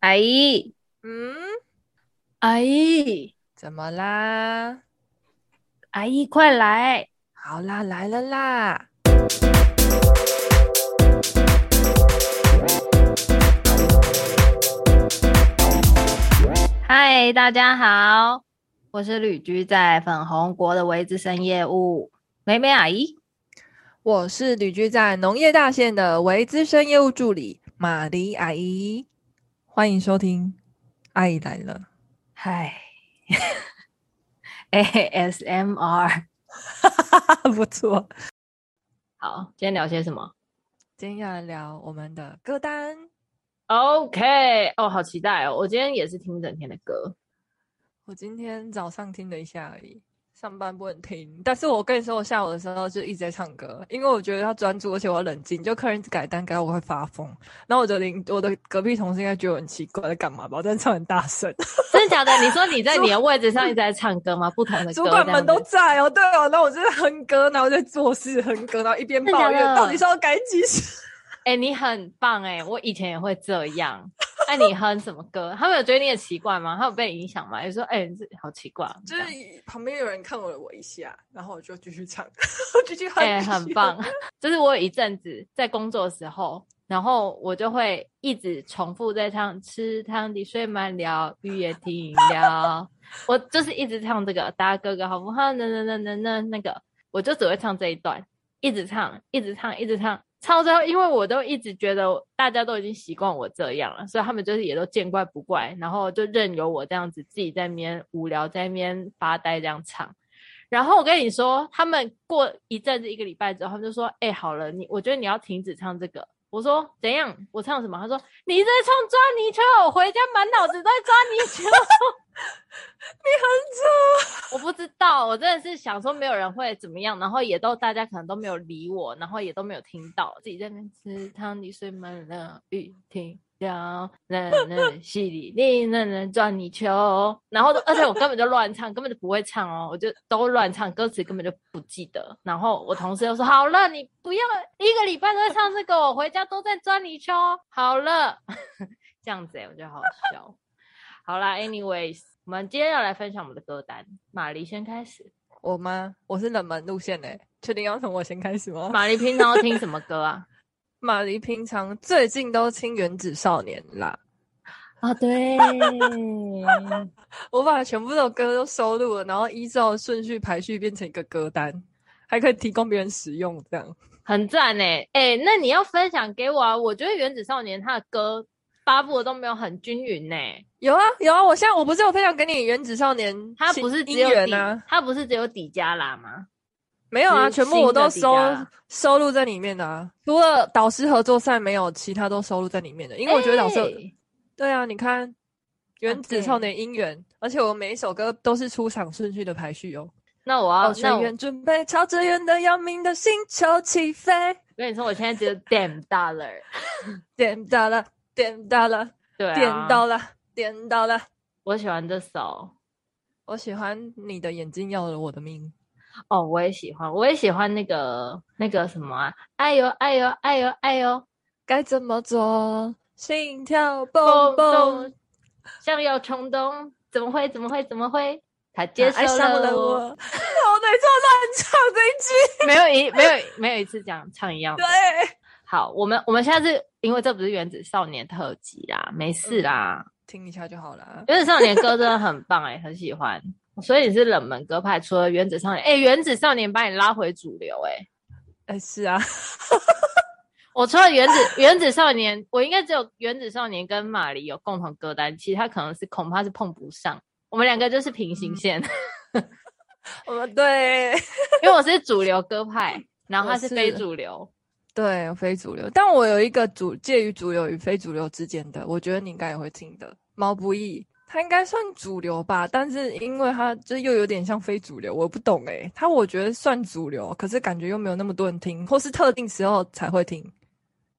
阿姨，嗯，阿姨，怎么啦？阿姨，快来！好啦，来了啦！嗨，大家好，我是旅居在粉红国的维资深业务美美阿姨。我是旅居在农业大县的维资深业务助理玛丽阿姨。欢迎收听，阿姨来了。嗨，ASMR，不错。好，今天聊些什么？今天要来聊我们的歌单。OK，哦，好期待哦！我今天也是听整天的歌。我今天早上听了一下而已。上班不能听，但是我跟你说，我下午的时候就一直在唱歌，因为我觉得要专注，而且我要冷静。就客人改单改我会发疯，然后我的邻我的隔壁同事应该觉得我很奇怪，在干嘛吧？我在唱很 大声，真的假的？你说你在你的位置上一直在唱歌吗？不同的歌，主管们都在哦，对哦，然后我就是哼歌，然后我在做事哼歌，然后一边抱怨到底是要改几时？哎、欸，你很棒哎、欸，我以前也会这样。那你哼什么歌？他们有觉得你很奇怪吗？他有被影响吗？有说：“哎、欸，这好奇怪。”就是旁边有人看了我一下，然后我就继续唱，继续哼。哎，很棒。就是我有一阵子在工作的时候，然后我就会一直重复在唱“吃汤底水满了，雨也停了”。我就是一直唱这个“大哥哥好不好？”那那那那那那个，我就只会唱这一段，一直唱，一直唱，一直唱。唱到最后，因为我都一直觉得大家都已经习惯我这样了，所以他们就是也都见怪不怪，然后就任由我这样子自己在那边无聊，在那边发呆这样唱。然后我跟你说，他们过一阵子一个礼拜之后，他们就说：“哎、好了，你我觉得你要停止唱这个。”我说：“怎样？我唱什么？”他说：“你在唱抓泥鳅，我回家满脑子都在抓泥鳅。”你很丑，我不知道，我真的是想说没有人会怎么样，然后也都大家可能都没有理我，然后也都没有听到，自己在那边吃汤你睡满了雨停了，那那淅沥沥那那抓泥鳅，然后而且我根本就乱唱，根本就不会唱哦，我就都乱唱，歌词根本就不记得。然后我同事又说：“好了，你不要一个礼拜都在唱这个，我回家都在转泥鳅。”好了，这样子哎，我觉得好笑。好啦，anyways。我们今天要来分享我们的歌单，玛丽先开始。我吗？我是冷门路线诶，确定要从我先开始吗？玛丽平常都听什么歌啊？玛丽平常最近都听原子少年啦。啊，对，我把全部的歌都收录了，然后依照顺序排序变成一个歌单，还可以提供别人使用，这样很赞呢。哎，那你要分享给我啊？我觉得原子少年他的歌。发布的都没有很均匀呢、欸。有啊有啊，我现在我不是有分享给你《原子少年》，他不是只有底啊，他不是只有底加啦吗？没有啊，全部我都收收录在里面的啊。除了导师合作赛没有，其他都收录在里面的。因为我觉得导师、欸，对啊，你看《原子少年》音源，而且我每一首歌都是出场顺序的排序哦。那我要那我准备朝着远的要命的星球起飞。我跟你说，我现在只有 damn dollar，damn dollar。点到了，对、啊，点到了，点到了。我喜欢这首，我喜欢你的眼睛要了我的命。哦，我也喜欢，我也喜欢那个那个什么啊，哎呦哎呦哎呦哎呦，该怎么做？心跳蹦蹦，像要冲动，怎么会？怎么会？怎么会？他接受了我。我，我没错，乱唱这一句，没有一没有没有一次讲唱一样的。对。好，我们我们现在是因为这不是原子少年特辑啦，没事啦，嗯，听一下就好了。原子少年歌真的很棒哎，欸，很喜欢。所以你是冷门歌派，除了原子少年，哎，欸，原子少年把你拉回主流哎，欸，哎，欸，是啊。我除了原子原子少年，我应该只有原子少年跟玛丽有共同歌单，其他可能是恐怕是碰不上。我们两个就是平行线。我们对，因为我是主流歌派，然后他是非主流。对，非主流，但我有一个主介于主流与非主流之间的，我觉得你应该也会听的。毛不易，他应该算主流吧，但是因为他就又有点像非主流，我不懂诶，他我觉得算主流，可是感觉又没有那么多人听，或是特定时候才会听，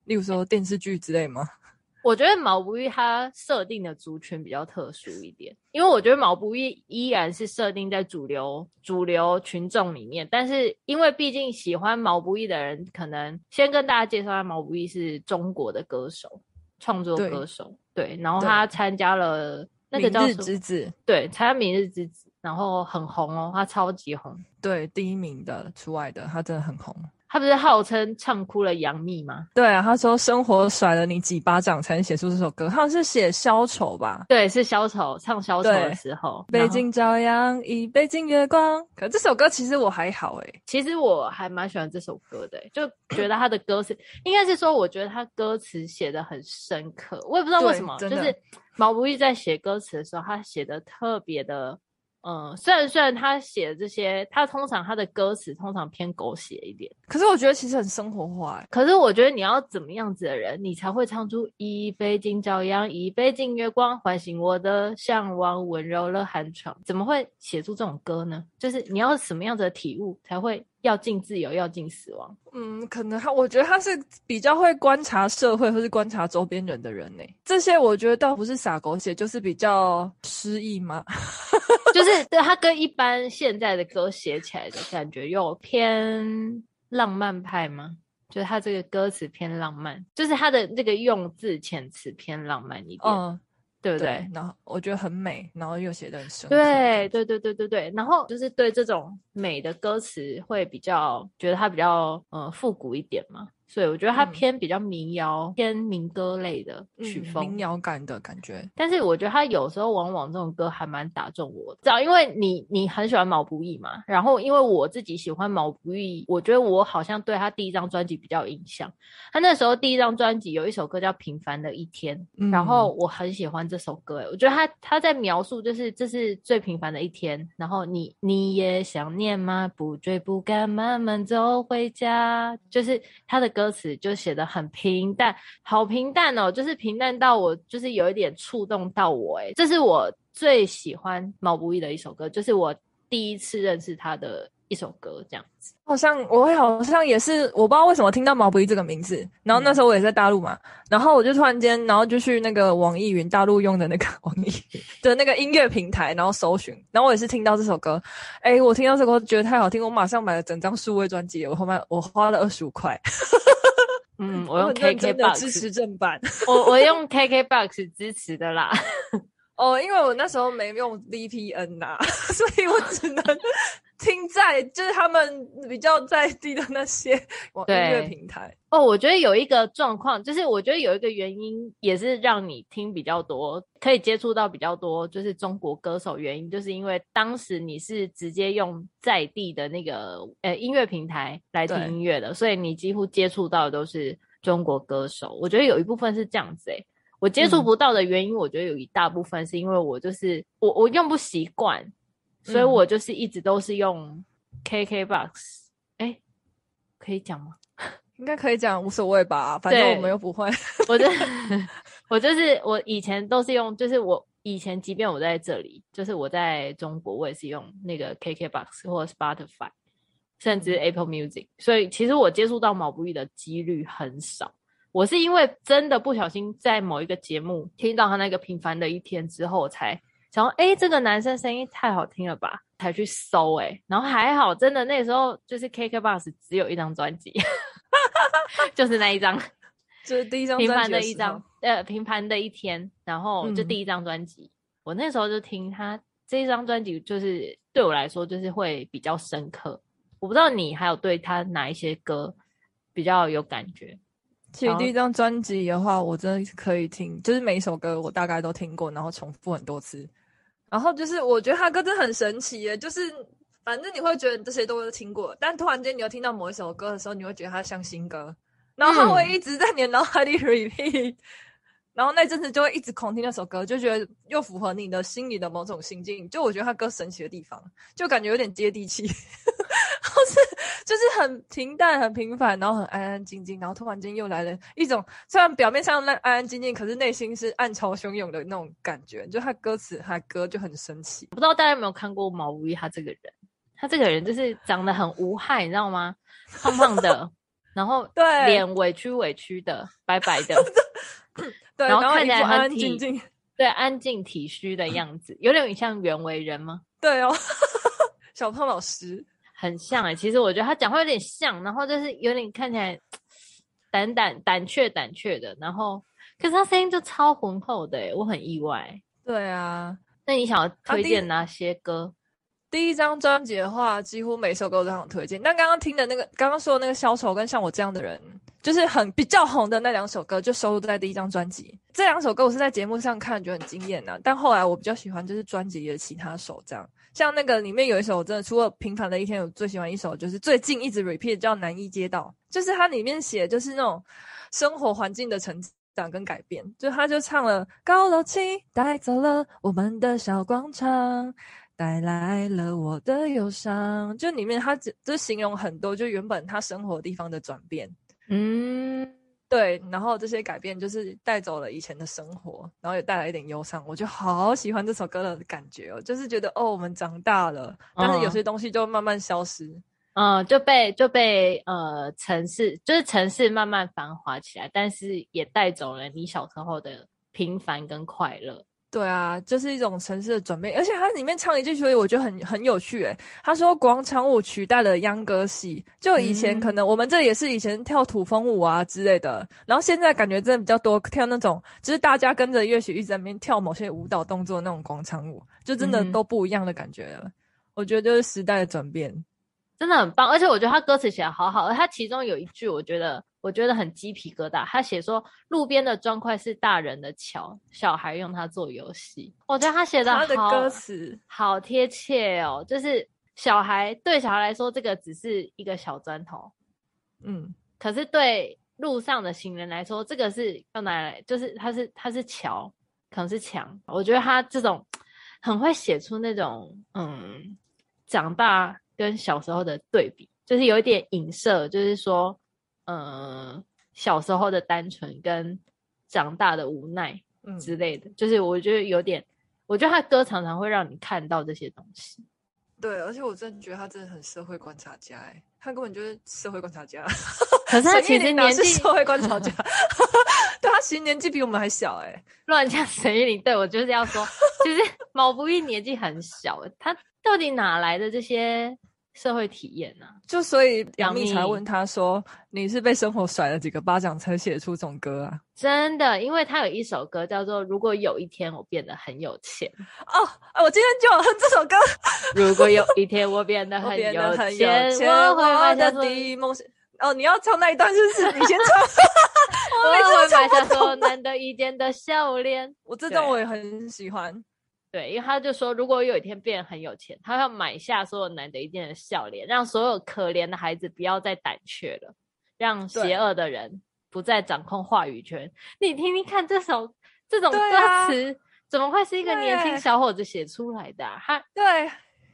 例如说电视剧之类吗？我觉得毛不易他设定的族群比较特殊一点，因为我觉得毛不易依然是设定在主流主流群众里面，但是因为毕竟喜欢毛不易的人，可能先跟大家介绍下，毛不易是中国的歌手，创作歌手。对，然后他参加了那个叫明日之子，对，参加明日之子，然后很红哦，他超级红，对，第一名的除外的，他真的很红。他不是号称唱哭了杨幂吗？对啊，他说生活甩了你几巴掌才能写出这首歌，好像是写消愁吧？对，是消愁，唱消愁的时候。北京朝阳，以北京月光。可这首歌其实我还好诶、欸，其实我还蛮喜欢这首歌的、欸，就觉得他的歌词应该是说，我觉得他歌词写得很深刻。我也不知道为什么，就是毛不易在写歌词的时候，他写的特别的。嗯，虽然虽然他写的这些，他通常他的歌词通常偏狗血一点，可是我觉得其实很生活化欸。可是我觉得你要怎么样子的人，你才会唱出一杯敬朝阳，一杯敬月光，唤醒我的向往，温柔了寒窗。怎么会写出这种歌呢？就是你要什么样子的体悟才会？要尽自由，要尽死亡。嗯，可能他，我觉得他是比较会观察社会或是观察周边人的人呢。这些我觉得倒不是傻狗血，就是比较诗意嘛。就是对他跟一般现在的歌写起来的感觉又偏浪漫派吗？就是他这个歌词偏浪漫，就是他的那个用字遣词偏浪漫一点。嗯对不对，对？然后我觉得很美，然后又写得很深。对对对对对对，然后就是对这种美的歌词会比较觉得它比较呃复古一点嘛。所以我觉得它偏比较民谣、嗯、偏民歌类的曲风，嗯、民谣感的感觉。但是我觉得它有时候往往这种歌还蛮打中我的，知道？因为你你很喜欢毛不易嘛，然后因为我自己喜欢毛不易，我觉得我好像对他第一张专辑比较有印象。他那时候第一张专辑有一首歌叫《平凡的一天》，嗯，然后我很喜欢这首歌。哎，我觉得他他在描述就是这是最平凡的一天，然后你你也想念吗？不追不赶，慢慢走回家，就是他的歌。词就写得很平淡，好平淡哦，就是平淡到我就是有一点触动到我，诶，这是我最喜欢毛不易的一首歌，就是我第一次认识他的一首歌，这样子。好像我好像也是，我不知道为什么听到毛不易这个名字，然后那时候我也在大陆嘛，嗯、然后我就突然间，然后就去那个网易云大陆用的那个网易 的那个音乐平台，然后搜寻，然后我也是听到这首歌，哎，我听到这首歌觉得太好听，我马上买了整张数位专辑，我后面我花了二十五块。嗯，我用 KKBOX 支持正版，我我用 KKBOX 支持的啦。哦，因为我那时候没用 VPN 呐、啊，所以我只能听在就是他们比较在地的那些 网音乐平台。哦，我觉得有一个状况，就是我觉得有一个原因也是让你听比较多，可以接触到比较多，就是中国歌手。原因就是因为当时你是直接用在地的那个呃音乐平台来听音乐的，所以你几乎接触到的都是中国歌手。我觉得有一部分是这样子诶、欸。我接触不到的原因，我觉得有一大部分是因为我就是、嗯、我我用不习惯，所以我就是一直都是用 KKBOX。哎、欸，可以讲吗？应该可以讲，无所谓吧，反正我们又不会。我就 我就是我以前都是用，就是我以前即便我在这里，就是我在中国，我也是用那个 KKBOX 或者 Spotify，甚至 Apple Music。所以其实我接触到毛不易的几率很少。我是因为真的不小心在某一个节目听到他那个平凡的一天之后，才想说，哎，这个男生声音太好听了吧，才去搜哎、欸，然后还好，真的那时候就是 KKBOX 只有一张专辑，就是那一张，就是第一张平凡的一张，呃，平凡的一天，然后就第一张专辑，嗯、我那时候就听他这一张专辑，就是对我来说就是会比较深刻。我不知道你还有对他哪一些歌比较有感觉。其实第一张专辑的话，我真的可以听，就是每一首歌我大概都听过，然后重复很多次。然后就是我觉得他歌真的很神奇耶，就是反正你会觉得这些都是听过，但突然间你又听到某一首歌的时候，你会觉得它像新歌，然后它会一直在你的脑海里 repeat，、嗯、然后那阵子就会一直狂听那首歌，就觉得又符合你的心里的某种心境。就我觉得他歌神奇的地方，就感觉有点接地气。是，就是很平淡、很平凡，然后很安安静静，然后突然间又来了一种，虽然表面上那安安静静，可是内心是暗潮汹涌的那种感觉。就他歌词，他歌就很神奇。不知道大家有没有看过毛不易他这个人？他这个人就是长得很无害，你知道吗？胖胖的，然后 对脸委屈委屈的，白白的，对，然后看起来很安安静静，对，安静体虚的样子，有点像袁惟仁吗？对哦，小胖老师。很像哎、欸，其实我觉得他讲话有点像，然后就是有点看起来胆胆胆怯胆怯的，然后可是他声音就超浑厚的，我很意外。对啊，那你想要推荐哪些歌？第一张专辑的话，几乎每首歌我都想推荐。但刚刚听的那个，刚刚说的那个消愁跟像我这样的人，就是很比较红的那两首歌，就收录在第一张专辑。这两首歌我是在节目上看，觉得很惊艳呐。但后来我比较喜欢就是专辑里的其他首，这样像那个里面有一首真的，除了平凡的一天，我最喜欢一首就是最近一直 repeat 叫《南一街道》，就是它里面写就是那种生活环境的成长跟改变。就他就唱了高楼起，带走了我们的小广场。带来了我的忧伤，就里面他只就形容很多，就原本他生活地方的转变，嗯，对，然后这些改变就是带走了以前的生活，然后也带来一点忧伤，我就好喜欢这首歌的感觉哦，就是觉得哦，我们长大了，但是有些东西就慢慢消失，嗯，嗯，就被就被呃城市，就是城市慢慢繁华起来，但是也带走了你小时候的平凡跟快乐。对啊，就是一种城市的转变，而且它里面唱一句，所以我觉得很很有趣。诶，他说广场舞取代了秧歌戏，就以前可能我们这也是以前跳土风舞啊之类的，然后现在感觉真的比较多跳那种，就是大家跟着乐曲一直在那边跳某些舞蹈动作那种广场舞，就真的都不一样的感觉了。我觉得就是时代的转变，真的很棒。而且我觉得他歌词写的好好，而他其中有一句，我觉得。我觉得很鸡皮疙瘩。他写说，路边的砖块是大人的桥，小孩用它做游戏。我觉得他写的，他的歌词好贴切哦。就是小孩对小孩来说，这个只是一个小砖头，嗯，可是对路上的行人来说，这个是要拿来，就是它是它是桥，可能是墙。我觉得他这种很会写出那种嗯，长大跟小时候的对比，就是有一点影射，就是说。嗯，小时候的单纯跟长大的无奈之类的，嗯、就是我觉得有点，我觉得他歌常常会让你看到这些东西。对，而且我真的觉得他真的很社会观察家，哎，他根本就是社会观察家。可是 他其实年纪社会观察家，对他其实年纪比我们还小，哎，乱讲谁？你对我就是要说，其实毛不易年纪很小，他到底哪来的这些？社会体验呢、啊？就所以杨幂才问他说：“你是被生活甩了几个巴掌才写出这种歌啊？”真的，因为他有一首歌叫做《如果有一天我变得很有钱》哦，我今天就要哼这首歌。如果有一天我变得很有钱，我会买下第一梦想。哦，你要唱那一段是不是？你先唱。我会买下说难得一见的笑脸。我这段我也很喜欢。对，因为他就说，如果有一天变得很有钱，他要买下所有难得一见的笑脸，让所有可怜的孩子不要再胆怯了，让邪恶的人不再掌控话语权。你听听看，这首这种歌词、啊、怎么会是一个年轻小伙子写出来的、啊？他对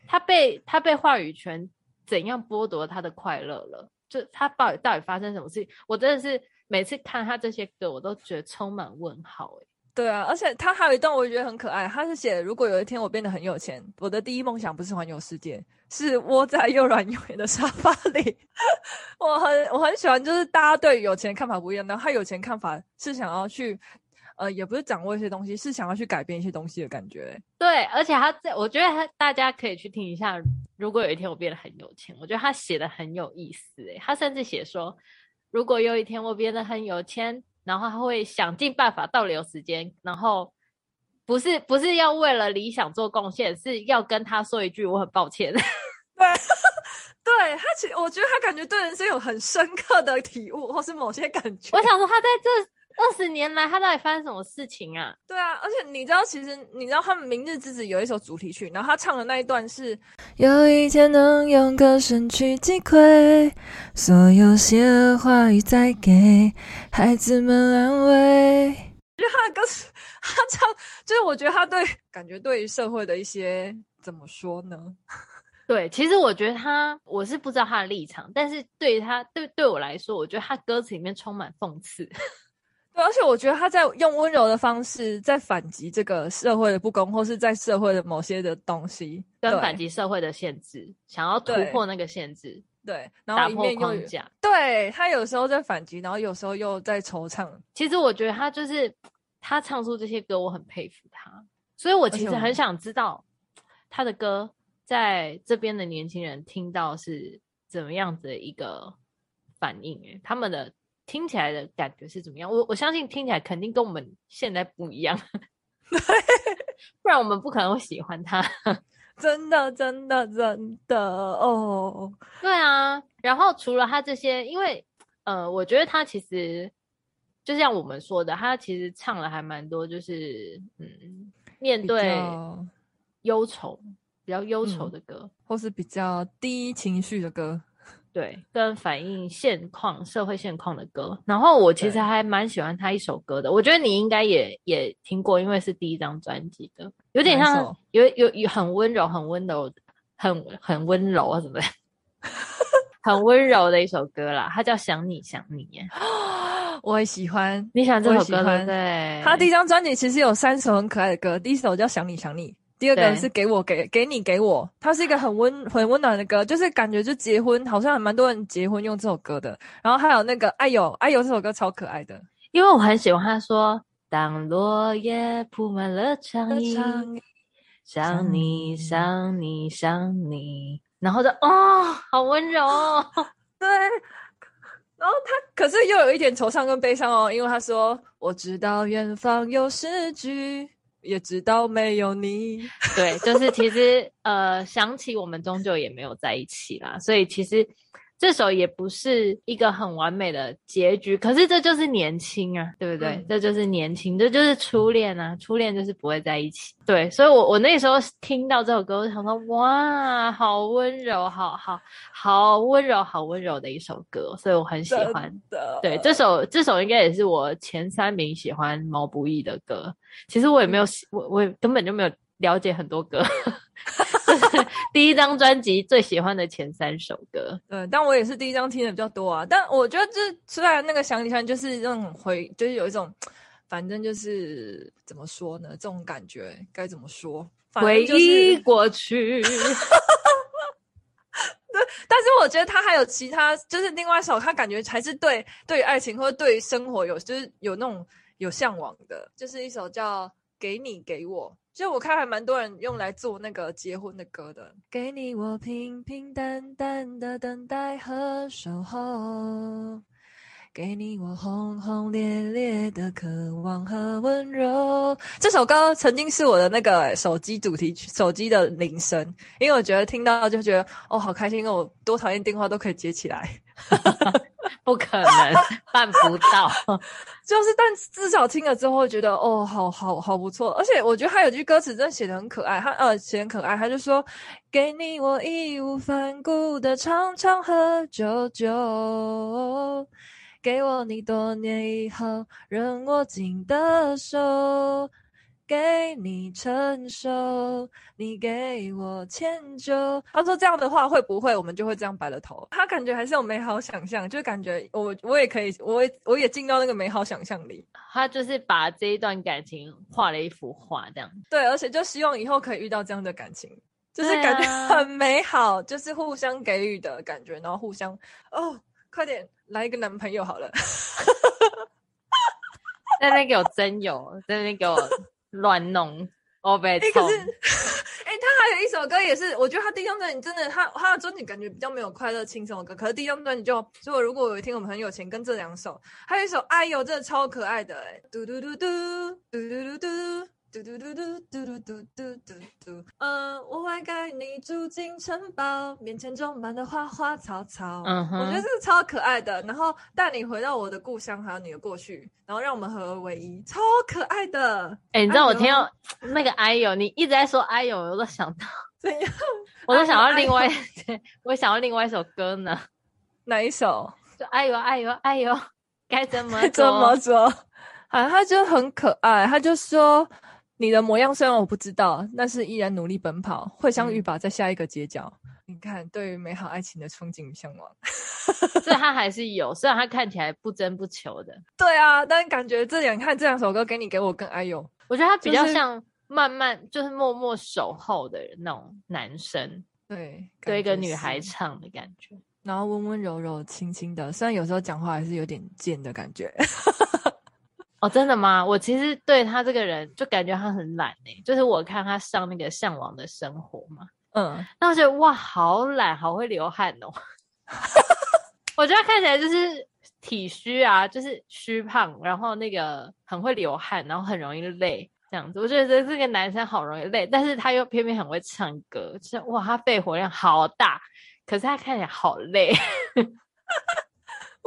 他被他被话语权怎样剥夺他的快乐了？就他到底到底发生什么事情？我真的是每次看他这些歌，我都觉得充满问号、欸对啊，而且他还有一段我也觉得很可爱，他是写如果有一天我变得很有钱，我的第一梦想不是环游世界，是窝在又软又软的沙发里。我很我很喜欢，就是大家对有钱看法不一样，然后他有钱看法是想要去，呃，也不是掌握一些东西，是想要去改变一些东西的感觉。对，而且他在，我觉得他大家可以去听一下，如果有一天我变得很有钱，我觉得他写的很有意思。诶，他甚至写说，如果有一天我变得很有钱。然后他会想尽办法倒流时间，然后不是不是要为了理想做贡献，是要跟他说一句我很抱歉。对，对他其实我觉得他感觉对人生有很深刻的体悟，或是某些感觉。我想说他在这。二十年来，他到底发生什么事情啊？对啊，而且你知道，其实你知道，他们《明日之子》有一首主题曲，然后他唱的那一段是：有一天能用歌声去击溃所有邪恶话语，再给孩子们安慰。就他的歌词，他唱，就是我觉得他对感觉对于社会的一些怎么说呢？对，其实我觉得他，我是不知道他的立场，但是对于他，对对我来说，我觉得他歌词里面充满讽刺。而且我觉得他在用温柔的方式在反击这个社会的不公，或是在社会的某些的东西，跟反击社会的限制，想要突破那个限制，对，然后一面又打破框架。对，他有时候在反击，然后有时候又在惆怅。其实我觉得他就是他唱出这些歌，我很佩服他。所以我其实很想知道他的歌在这边的年轻人听到是怎么样子的一个反应？诶，他们的。听起来的感觉是怎么样？我我相信听起来肯定跟我们现在不一样，对，不然我们不可能会喜欢他。真的，真的，真的哦。对啊，然后除了他这些，因为呃，我觉得他其实就像我们说的，他其实唱了还蛮多，就是嗯，面对忧愁，比较忧愁的歌，嗯，或是比较低情绪的歌。对，跟反映现况、社会现况的歌。然后我其实还蛮喜欢他一首歌的，我觉得你应该也也听过，因为是第一张专辑的，有点像有有有很温柔、很温柔、很很温柔啊怎么的，很温柔的一首歌啦。它叫《想你想你》耶，我也喜欢。你喜欢这首歌对？对，他第一张专辑其实有三首很可爱的歌，第一首叫《想你想你》。第二个是给我给给你给我，它是一个很温很温暖的歌，就是感觉就结婚，好像还蛮多人结婚用这首歌的。然后还有那个哎呦哎呦这首歌超可爱的，因为我很喜欢他说，当落叶铺满了长衣，想你想你想你，然后就哦好温柔哦，对，然后他可是又有一点惆怅跟悲伤哦，因为他说我知道远方有诗句。也知道没有你，对，就是其实呃，想起我们终究也没有在一起啦，所以其实。这首也不是一个很完美的结局，可是这就是年轻啊，对不对？嗯、这就是年轻，这就是初恋啊！初恋就是不会在一起，对。所以我，我我那时候听到这首歌，我想说，哇，好温柔，好好好温柔，好温柔的一首歌，所以我很喜欢。对，这首这首应该也是我前三名喜欢毛不易的歌。其实我也没有，我我也根本就没有了解很多歌。第一张专辑最喜欢的前三首歌，对，但我也是第一张听的比较多啊。但我觉得这虽然那个想你想就是那种回，就是有一种，反正就是怎么说呢？这种感觉该怎么说？回忆过去。对，但是我觉得他还有其他，就是另外一首，他感觉还是对对爱情或者对生活有，就是有那种有向往的，就是一首叫《给你给我》。就我看还蛮多人用来做那个结婚的歌的。给你我平平淡淡的等待和守候，给你我轰轰烈烈的渴望和温柔。这首歌曾经是我的那个手机主题曲，手机的铃声，因为我觉得听到就觉得哦好开心，因为我多讨厌电话都可以接起来。不可能办不到，就是，但至少听了之后觉得，哦，好好好不错。而且我觉得他有句歌词真的写得很可爱，他呃写很可爱，他就说：“给你我义无反顾的长长和久久，给我你多年以后仍握紧的手。”给你承受，你给我迁就。他说这样的话会不会我们就会这样白了头？他感觉还是有美好想象，就感觉我我也可以，我也我也进到那个美好想象里。他就是把这一段感情画了一幅画，这样。对，而且就希望以后可以遇到这样的感情，就是感觉很美好，就是互相给予的感觉，然后互相哦，快点来一个男朋友好了，在那边给我真有，在那边给我。乱弄，哦被哎，可是，哎、欸，他还有一首歌也是，我觉得他第一张专辑真的，他他的专辑感觉比较没有快乐轻松的歌，可是第一张专辑就，所以如果有一天我们很有钱，跟这两首，还有一首，哎呦，真的超可爱的、欸，哎，嘟嘟嘟嘟，嘟嘟嘟嘟。嘟嘟嘟嘟嘟嘟嘟嘟嘟嘟，嗯，我会带你住进城堡，面前种满了花花草草。嗯哼，我觉得这个超可爱的。然后带你回到我的故乡，还有你的过去，然后让我们合而为一，超可爱的。哎、欸，你知道我听到那个哎呦，你一直在说哎呦，我都想到怎样？我都想到另外，我想到另外一首歌呢。哪一首？就哎呦哎呦哎呦，该怎么做？怎么做？啊，他就很可爱，他就说。你的模样虽然我不知道，但是依然努力奔跑，会相遇吧，在下一个街角。嗯、你看，对于美好爱情的憧憬与向往，所以他还是有，虽然他看起来不争不求的。对啊，但感觉这两看这两首歌，给你给我更爱有，我觉得他比较像慢慢就是默默守候的那种男生，对，对一个女孩唱的感觉，然后温温柔柔、轻轻的，虽然有时候讲话还是有点贱的感觉。哦，真的吗？我其实对他这个人就感觉他很懒诶、欸，就是我看他上那个向往的生活嘛，嗯，那我觉得哇，好懒，好会流汗哦。我觉得他看起来就是体虚啊，就是虚胖，然后那个很会流汗，然后很容易累这样子。我觉得这个男生好容易累，但是他又偏偏很会唱歌，就是哇，他肺活量好大，可是他看起来好累。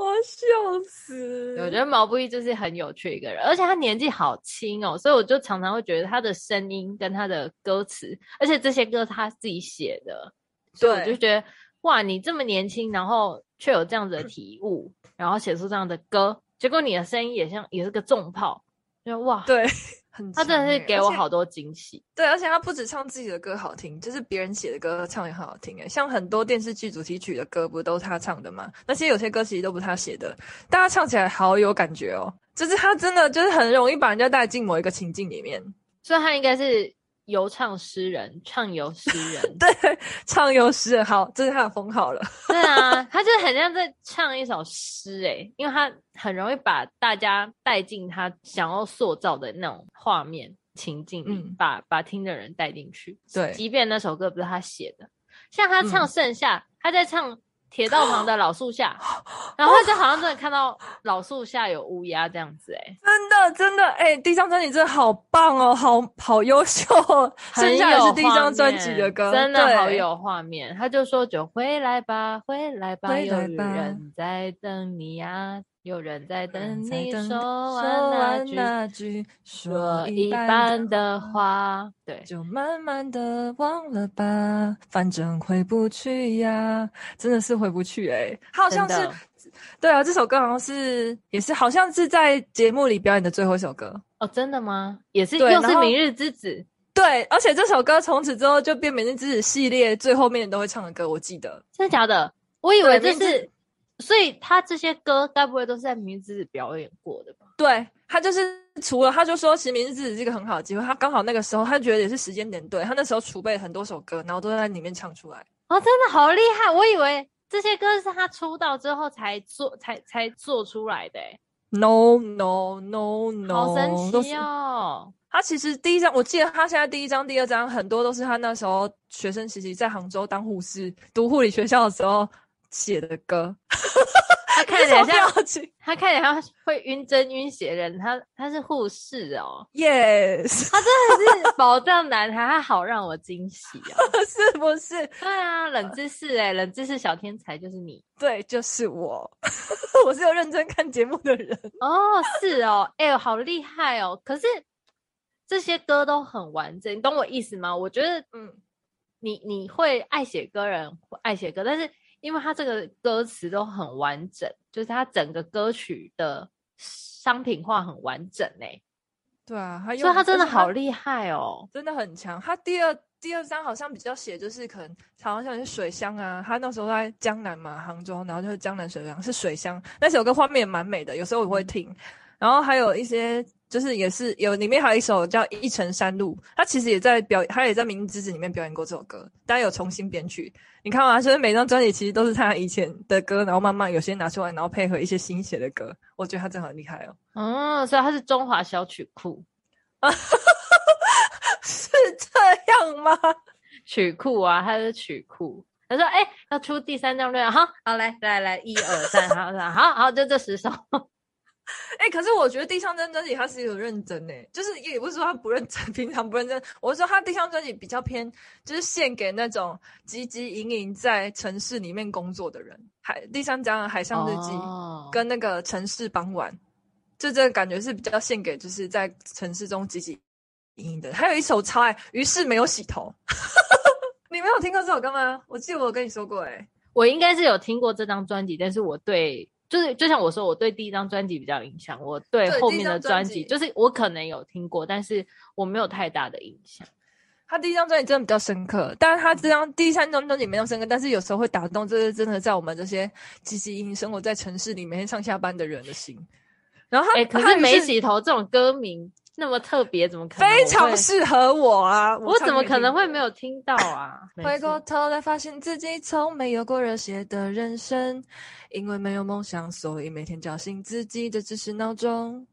我笑死！我觉得毛不易就是很有趣一个人，而且他年纪好轻哦，所以我就常常会觉得他的声音跟他的歌词，而且这些歌他自己写的，所以我就觉得哇，你这么年轻，然后却有这样子的体悟，然后写出这样的歌，结果你的声音也像也是个重炮，就哇，对。他真的是给我好多惊喜，对，而且他不止唱自己的歌好听，就是别人写的歌唱也很好听诶。像很多电视剧主题曲的歌，不都是他唱的吗？那些有些歌其实都不是他写的，但他唱起来好有感觉哦。就是他真的就是很容易把人家带进某一个情境里面，所以他应该是。游唱诗人，唱游诗人，对，唱游诗人，好，这是他的封号了。对啊，他就很像在唱一首诗，诶，因为他很容易把大家带进他想要塑造的那种画面情境里，嗯、把把听的人带进去。对，即便那首歌不是他写的，像他唱《盛夏》，嗯，他在唱。铁道旁的老树下，然后就好像真的看到老树下有乌鸦这样子、欸，哎，真的真的，哎、欸，第一张专辑真的好棒哦，好好优秀，剩下也是第一张专辑的歌，真的好有画面。他就说：“就回来吧，回来吧，有人在等你呀。”有人在等你说完那句说一半的话，对，就慢慢的忘了吧，反正回不去呀，真的是回不去哎、欸，好像是，对啊，这首歌好像是也是好像是在节目里表演的最后一首歌哦，真的吗？也是，又是明日之子，对，而且这首歌从此之后就变明日之子系列最后面都会唱的歌，我记得，真的假的？我以为这是。所以他这些歌该不会都是在《明日之子》表演过的吧？对，他就是除了他就说，其实《明日之子》是一个很好的机会，他刚好那个时候他觉得也是时间点对，他那时候储备很多首歌，然后都在里面唱出来。哦，真的好厉害！我以为这些歌是他出道之后才做、才才做出来的。No No No No，好神奇哦！他其实第一张，我记得他现在第一张、第二张很多都是他那时候学生时期在杭州当护士、读护理学校的时候。写的歌，他看起来像他看起来像会晕针晕血的人，他他是护士哦，Yes，他真的是宝藏男孩，他好让我惊喜啊，是不是？对啊，冷知识哎，冷知识小天才就是你，对，就是我，我是有认真看节目的人哦，是哦，哎呦，好厉害哦！可是这些歌都很完整，你懂我意思吗？我觉得，嗯，你你会爱写歌人爱写歌，但是。因为他这个歌词都很完整，就是他整个歌曲的商品化很完整呢。对啊，他所以他真的好厉害哦，真的很强。他第二第二张好像比较写，就是可能好像像是水乡啊，他那时候在江南嘛，杭州，然后就是江南水乡是水乡，那首歌画面也蛮美的，有时候我会听。嗯、然后还有一些。就是也是有里面还有一首叫《一程山路》，他其实也在表，他也在《明日之子》里面表演过这首歌，大家有重新编曲。你看嘛，所以每张专辑其实都是他以前的歌，然后慢慢有些拿出来，然后配合一些新写的歌。我觉得他真的很厉害哦。嗯，所以他是中华小曲库啊，是这样吗？曲库啊，他是曲库。他说：“哎、欸，要出第三张专辑，好，好来来来，一二三，好，好好，就这十首。”哎、欸，可是我觉得第一张专辑他是有认真诶，就是也不是说他不认真，平常不认真。我是说他第一张专辑比较偏，就是献给那种汲汲营营在城市里面工作的人。海第三张《海上日记》跟那个《城市傍晚》，就这个感觉是比较献给就是在城市中汲汲营营的。还有一首超爱，于是没有洗头。你没有听过这首歌吗？我记得我有跟你说过，诶，我应该是有听过这张专辑，但是我对。就是就像我说，我对第一张专辑比较有印象，我对后面的专辑就是我可能有听过，但是我没有太大的印象。他第一张专辑真的比较深刻，但是他这张第三张专辑没那么深刻，但是有时候会打动，就是真的在我们这些汲汲营营生活在城市里每天上下班的人的心。然后他，哎、欸，可是没洗头这种歌名。那么特别，怎么可能？非常适合我啊！我怎么可能会没有听到啊？回过头来，发现自己从没有过热血的人生，因为没有梦想，所以每天叫醒自己的只是闹钟。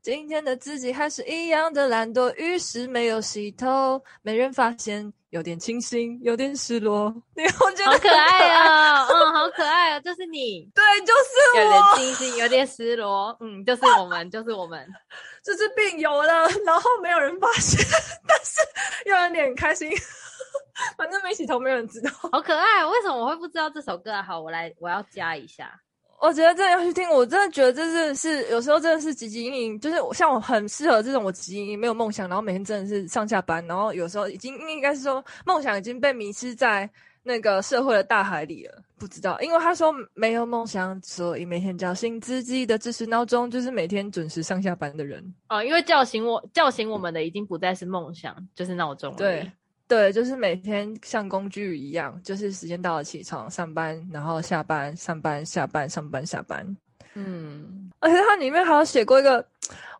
今天的自己还是一样的懒惰，于是没有洗头，没人发现，有点清新，有点失落。你我觉得好可爱啊、哦，嗯，好可爱啊、哦，就是你，对，就是我，有点清新，有点失落，嗯，就是我们，就是我们，这是病有了，然后没有人发现，但是又有点开心，反正没洗头，没有人知道，好可爱。为什么我会不知道这首歌啊？好，我来，我要加一下。我觉得真的要去听，我真的觉得这是是有时候真的是汲汲营营，就是像我很适合这种我汲汲营营没有梦想，然后每天真的是上下班，然后有时候已经应该是说梦想已经被迷失在那个社会的大海里了，不知道，因为他说没有梦想，所以每天叫醒自己的只是闹钟，就是每天准时上下班的人哦，因为叫醒我叫醒我们的已经不再是梦想，就是闹钟了。对。对，就是每天像工具一样，就是时间到了起床上班，然后下班上班下班上班下班。嗯，而且它里面还有写过一个，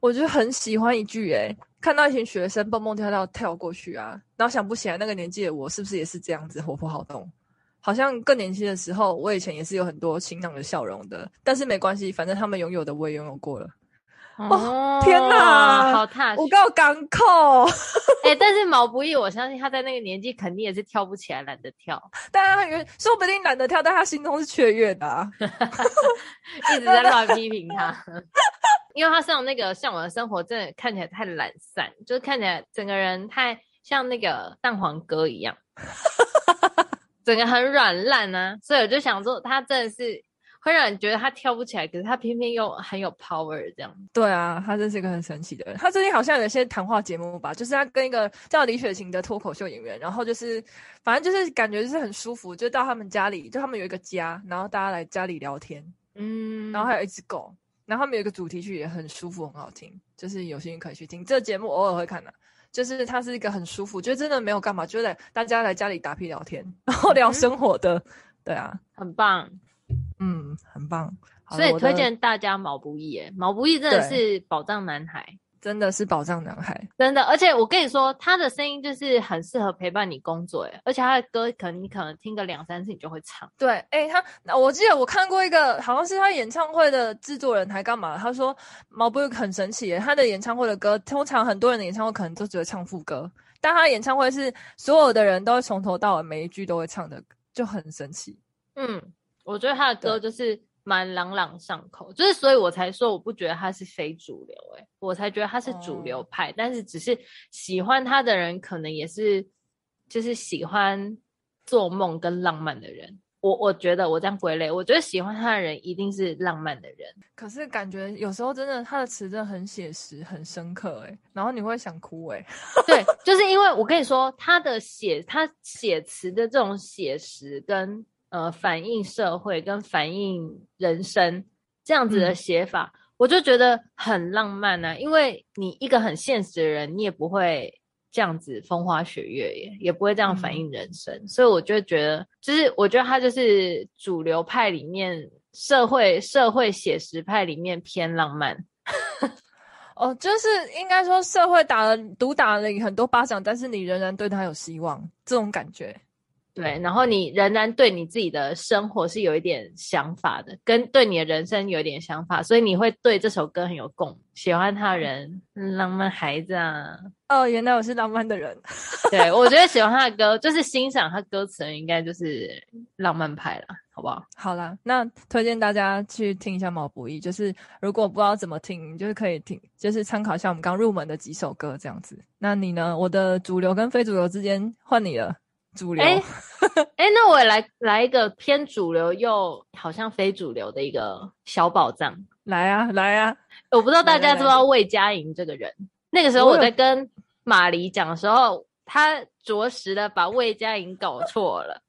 我觉得很喜欢一句，诶看到一群学生蹦蹦跳跳跳过去啊，然后想不起来那个年纪的我是不是也是这样子活泼好动？好像更年轻的时候，我以前也是有很多晴朗的笑容的，但是没关系，反正他们拥有的我也拥有过了。哦，天哪，好踏实！我告港口，哎、欸，但是毛不易，我相信他在那个年纪肯定也是跳不起来，懒得跳。但他说不定懒得跳，但他心中是雀跃的、啊，一直在乱批评他，因为他上那个向往的生活，真的看起来太懒散，就是看起来整个人太像那个蛋黄哥一样，整个很软烂啊。所以我就想说，他真的是。会让你觉得他跳不起来，可是他偏偏又很有 power，这样。对啊，他真是一个很神奇的人。他最近好像有一些谈话节目吧，就是他跟一个叫李雪琴的脱口秀演员，然后就是反正就是感觉就是很舒服，就到他们家里，就他们有一个家，然后大家来家里聊天，嗯，然后还有一只狗，然后他们有一个主题曲也很舒服，很好听，就是有兴趣可以去听。这个节目偶尔会看的，就是它是一个很舒服，就真的没有干嘛，就在大家来家里打屁聊天，然后聊生活的，嗯、对啊，很棒。嗯，很棒，所以推荐大家毛不易。诶，毛不易真的是宝藏男孩，真的是宝藏男孩，真的。而且我跟你说，他的声音就是很适合陪伴你工作，哎，而且他的歌可能你可能听个两三次你就会唱。对，诶，他，我记得我看过一个，好像是他演唱会的制作人还干嘛？他说毛不易很神奇，诶，他的演唱会的歌，通常很多人的演唱会可能都只会唱副歌，但他演唱会是所有的人都会从头到尾每一句都会唱的，就很神奇。嗯。我觉得他的歌就是蛮朗朗上口，就是所以我才说我不觉得他是非主流，欸，诶我才觉得他是主流派，哦，但是只是喜欢他的人可能也是就是喜欢做梦跟浪漫的人。我我觉得我这样归类，我觉得喜欢他的人一定是浪漫的人。可是感觉有时候真的他的词真的很写实、很深刻，哎然后你会想哭，哎对，就是因为我跟你说他的写他写词的这种写实跟。呃，反映社会跟反映人生这样子的写法，嗯，我就觉得很浪漫啊。因为你一个很现实的人，你也不会这样子风花雪月耶，也不会这样反映人生。嗯，所以我就觉得，就是我觉得他就是主流派里面社会社会写实派里面偏浪漫。哦，就是应该说社会打了毒打了你很多巴掌，但是你仍然对他有希望，这种感觉。对，然后你仍然对你自己的生活是有一点想法的，跟对你的人生有一点想法，所以你会对这首歌很有共，喜欢他的人，浪漫孩子啊。哦，原来我是浪漫的人。对，我觉得 喜欢他的歌，就是欣赏他歌词应该就是浪漫派了，好不好？好啦，那推荐大家去听一下毛不易，就是如果不知道怎么听，就是可以听，就是参考一下我们刚入门的几首歌这样子。那你呢？我的主流跟非主流之间换你了。主流，哎、欸欸，那我也来来一个偏主流又好像非主流的一个小宝藏，来啊来啊！我不知道大家知不知道魏佳莹这个人。那个时候我在跟马黎讲的时候，他着实的把魏佳莹搞错了，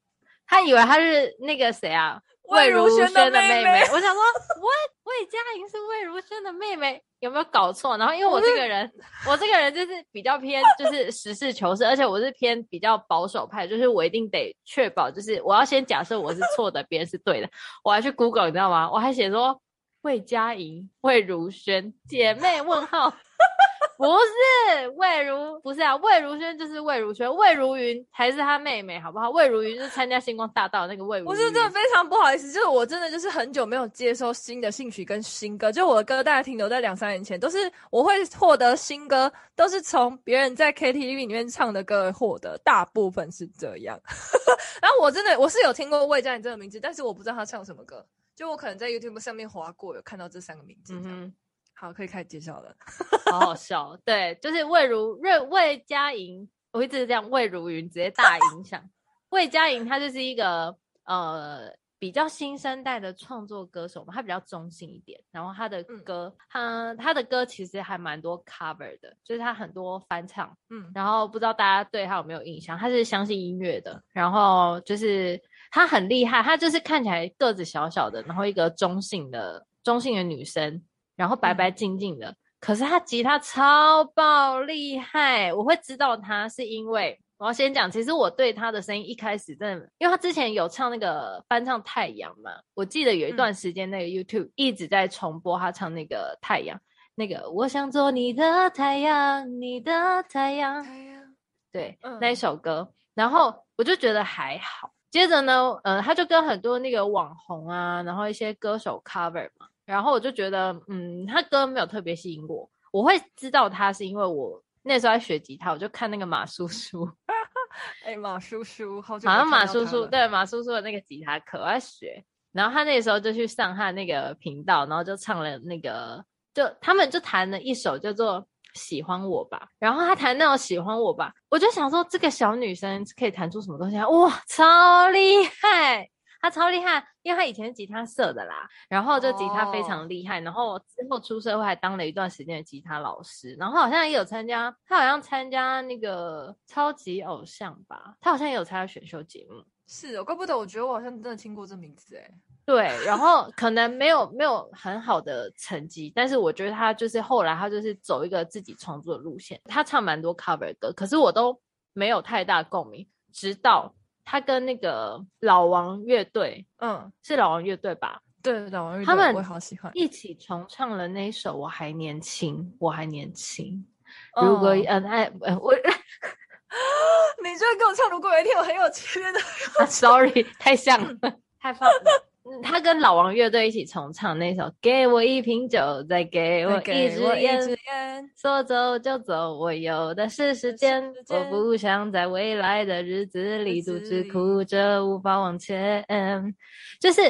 他以为他是那个谁啊？魏如萱的妹妹，我想说，魏魏佳莹是魏如萱的妹妹，有没有搞错？然后因为我这个人，我这个人就是比较偏，就是实事求是，而且我是偏比较保守派，就是我一定得确保，就是我要先假设我是错的，别人是对的，我还去 Google，你知道吗？我还写说魏佳莹、魏如萱姐妹问号，不是魏如，不是啊，魏如萱就是魏如萱，魏如云还是她妹妹，好不好？魏如云就是参加星光大道那个魏如云。我是真的非常不好意思，就是我真的就是很久没有接收新的兴趣跟新歌，就我的歌大概停留在两三年前，都是我会获得新歌，都是从别人在 KTV 里面唱的歌获得，大部分是这样。然后我真的我是有听过魏佳颖这个名字，但是我不知道她唱什么歌，就我可能在 YouTube 上面划过，有看到这三个名字。嗯。好，可以开始介绍了，好好笑。对，就是魏如魏魏佳莹，我一直这样魏如云直接大影响。魏佳莹她就是一个呃比较新生代的创作歌手嘛，她比较中性一点。然后她的歌，她她、嗯、的歌其实还蛮多 cover 的，就是她很多翻唱。嗯，然后不知道大家对她有没有印象？她是相信音乐的，然后就是她很厉害，她就是看起来个子小小的，然后一个中性的中性的女生。然后白白净净的，嗯、可是他吉他超爆厉害。我会知道他是因为我要先讲，其实我对他的声音一开始真的，因为他之前有唱那个翻唱《太阳》嘛，我记得有一段时间那个 YouTube 一直在重播他唱那个《太阳》，那个我想做你的太阳，你的太阳，太阳对、嗯、那一首歌，然后我就觉得还好。接着呢，呃，他就跟很多那个网红啊，然后一些歌手 cover 嘛。然后我就觉得，嗯，他歌没有特别吸引我。我会知道他是因为我那时候在学吉他，我就看那个马叔叔。哎，马叔叔，好，好像马叔叔对马叔叔的那个吉他课我在学。然后他那个时候就去上他那个频道，然后就唱了那个，就他们就弹了一首叫做《喜欢我吧》。然后他弹那种《喜欢我吧》，我就想说，这个小女生可以弹出什么东西啊？哇，超厉害！他超厉害，因为他以前是吉他社的啦，然后就吉他非常厉害，oh. 然后之后出社会还当了一段时间的吉他老师，然后好像也有参加，他好像参加那个超级偶像吧，他好像也有参加选秀节目。是哦，怪不得我觉得我好像真的听过这名字诶。对，然后可能没有没有很好的成绩，但是我觉得他就是后来他就是走一个自己创作的路线，他唱蛮多 cover 歌，可是我都没有太大共鸣，直到。他跟那个老王乐队，嗯，是老王乐队吧？对，老王乐队，他们我好喜欢，一起重唱了那一首《我还年轻》，我还年轻。哦、如果嗯哎呃我，你居然跟我唱《如果有一天我很有钱的》啊，Sorry，太像了，太棒了。他跟老王乐队一起重唱那首《给我一瓶酒，再给我一支烟》，说走就走，我有的是时间。我不想在未来的日子里独自哭着无法往前。就是，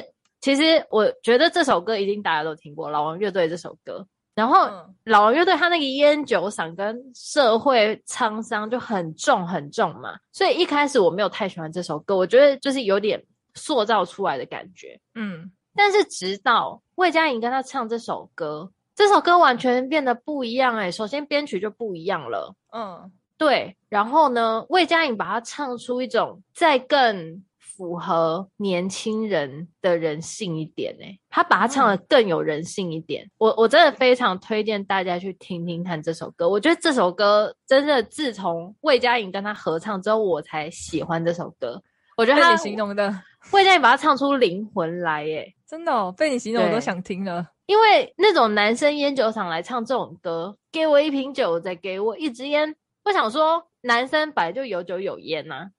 其实我觉得这首歌一定大家都听过老王乐队这首歌。然后、嗯、老王乐队他那个烟酒嗓跟社会沧桑就很重很重嘛，所以一开始我没有太喜欢这首歌，我觉得就是有点。塑造出来的感觉，嗯，但是直到魏佳莹跟他唱这首歌，这首歌完全变得不一样哎、欸。首先编曲就不一样了，嗯，对。然后呢，魏佳莹把它唱出一种再更符合年轻人的人性一点哎、欸，他把它唱的更有人性一点。嗯、我我真的非常推荐大家去听听看这首歌。我觉得这首歌真的自从魏佳莹跟他合唱之后，我才喜欢这首歌。我觉得他形容的。会让你把它唱出灵魂来，耶！真的哦，被你形容我都想听了。因为那种男生烟酒厂来唱这种歌，给我一瓶酒，再给我一支烟。我想说，男生本来就有酒有烟呐、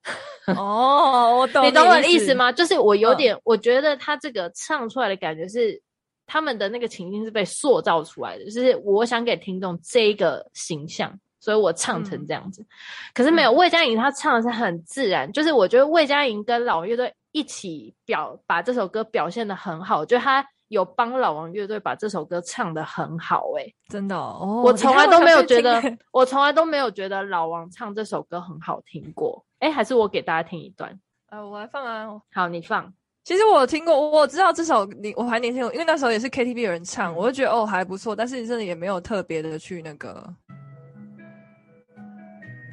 啊。哦，我懂你，你懂我的意思吗？就是我有点，嗯、我觉得他这个唱出来的感觉是，他们的那个情境是被塑造出来的，就是我想给听众这一个形象。所以我唱成这样子，嗯、可是没有魏佳莹，她唱的是很自然。嗯、就是我觉得魏佳莹跟老王乐队一起表把这首歌表现的很好，我觉得她有帮老王乐队把这首歌唱得很好、欸。诶真的哦，我从来都没有觉得，我从来都没有觉得老王唱这首歌很好听过。哎、欸、还是我给大家听一段。呃，我来放啊。好，你放。其实我听过，我知道这首你我还年轻，因为那时候也是 KTV 有人唱，我就觉得哦还不错，但是真的也没有特别的去那个。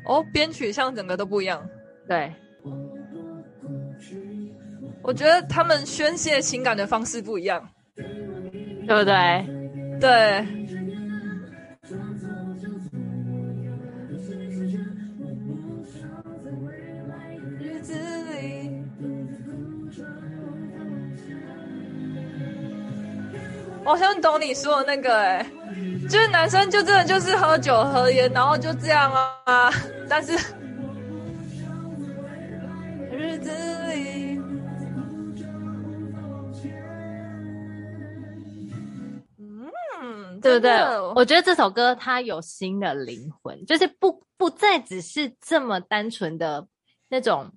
哦，编曲像整个都不一样。对，我觉得他们宣泄情感的方式不一样，对不对？对。我好像懂你说的那个、欸，就是男生就真的就是喝酒喝烟，然后就这样啊。但是日子里，嗯，对不对？我觉得这首歌它有新的灵魂，就是不不再只是这么单纯的那种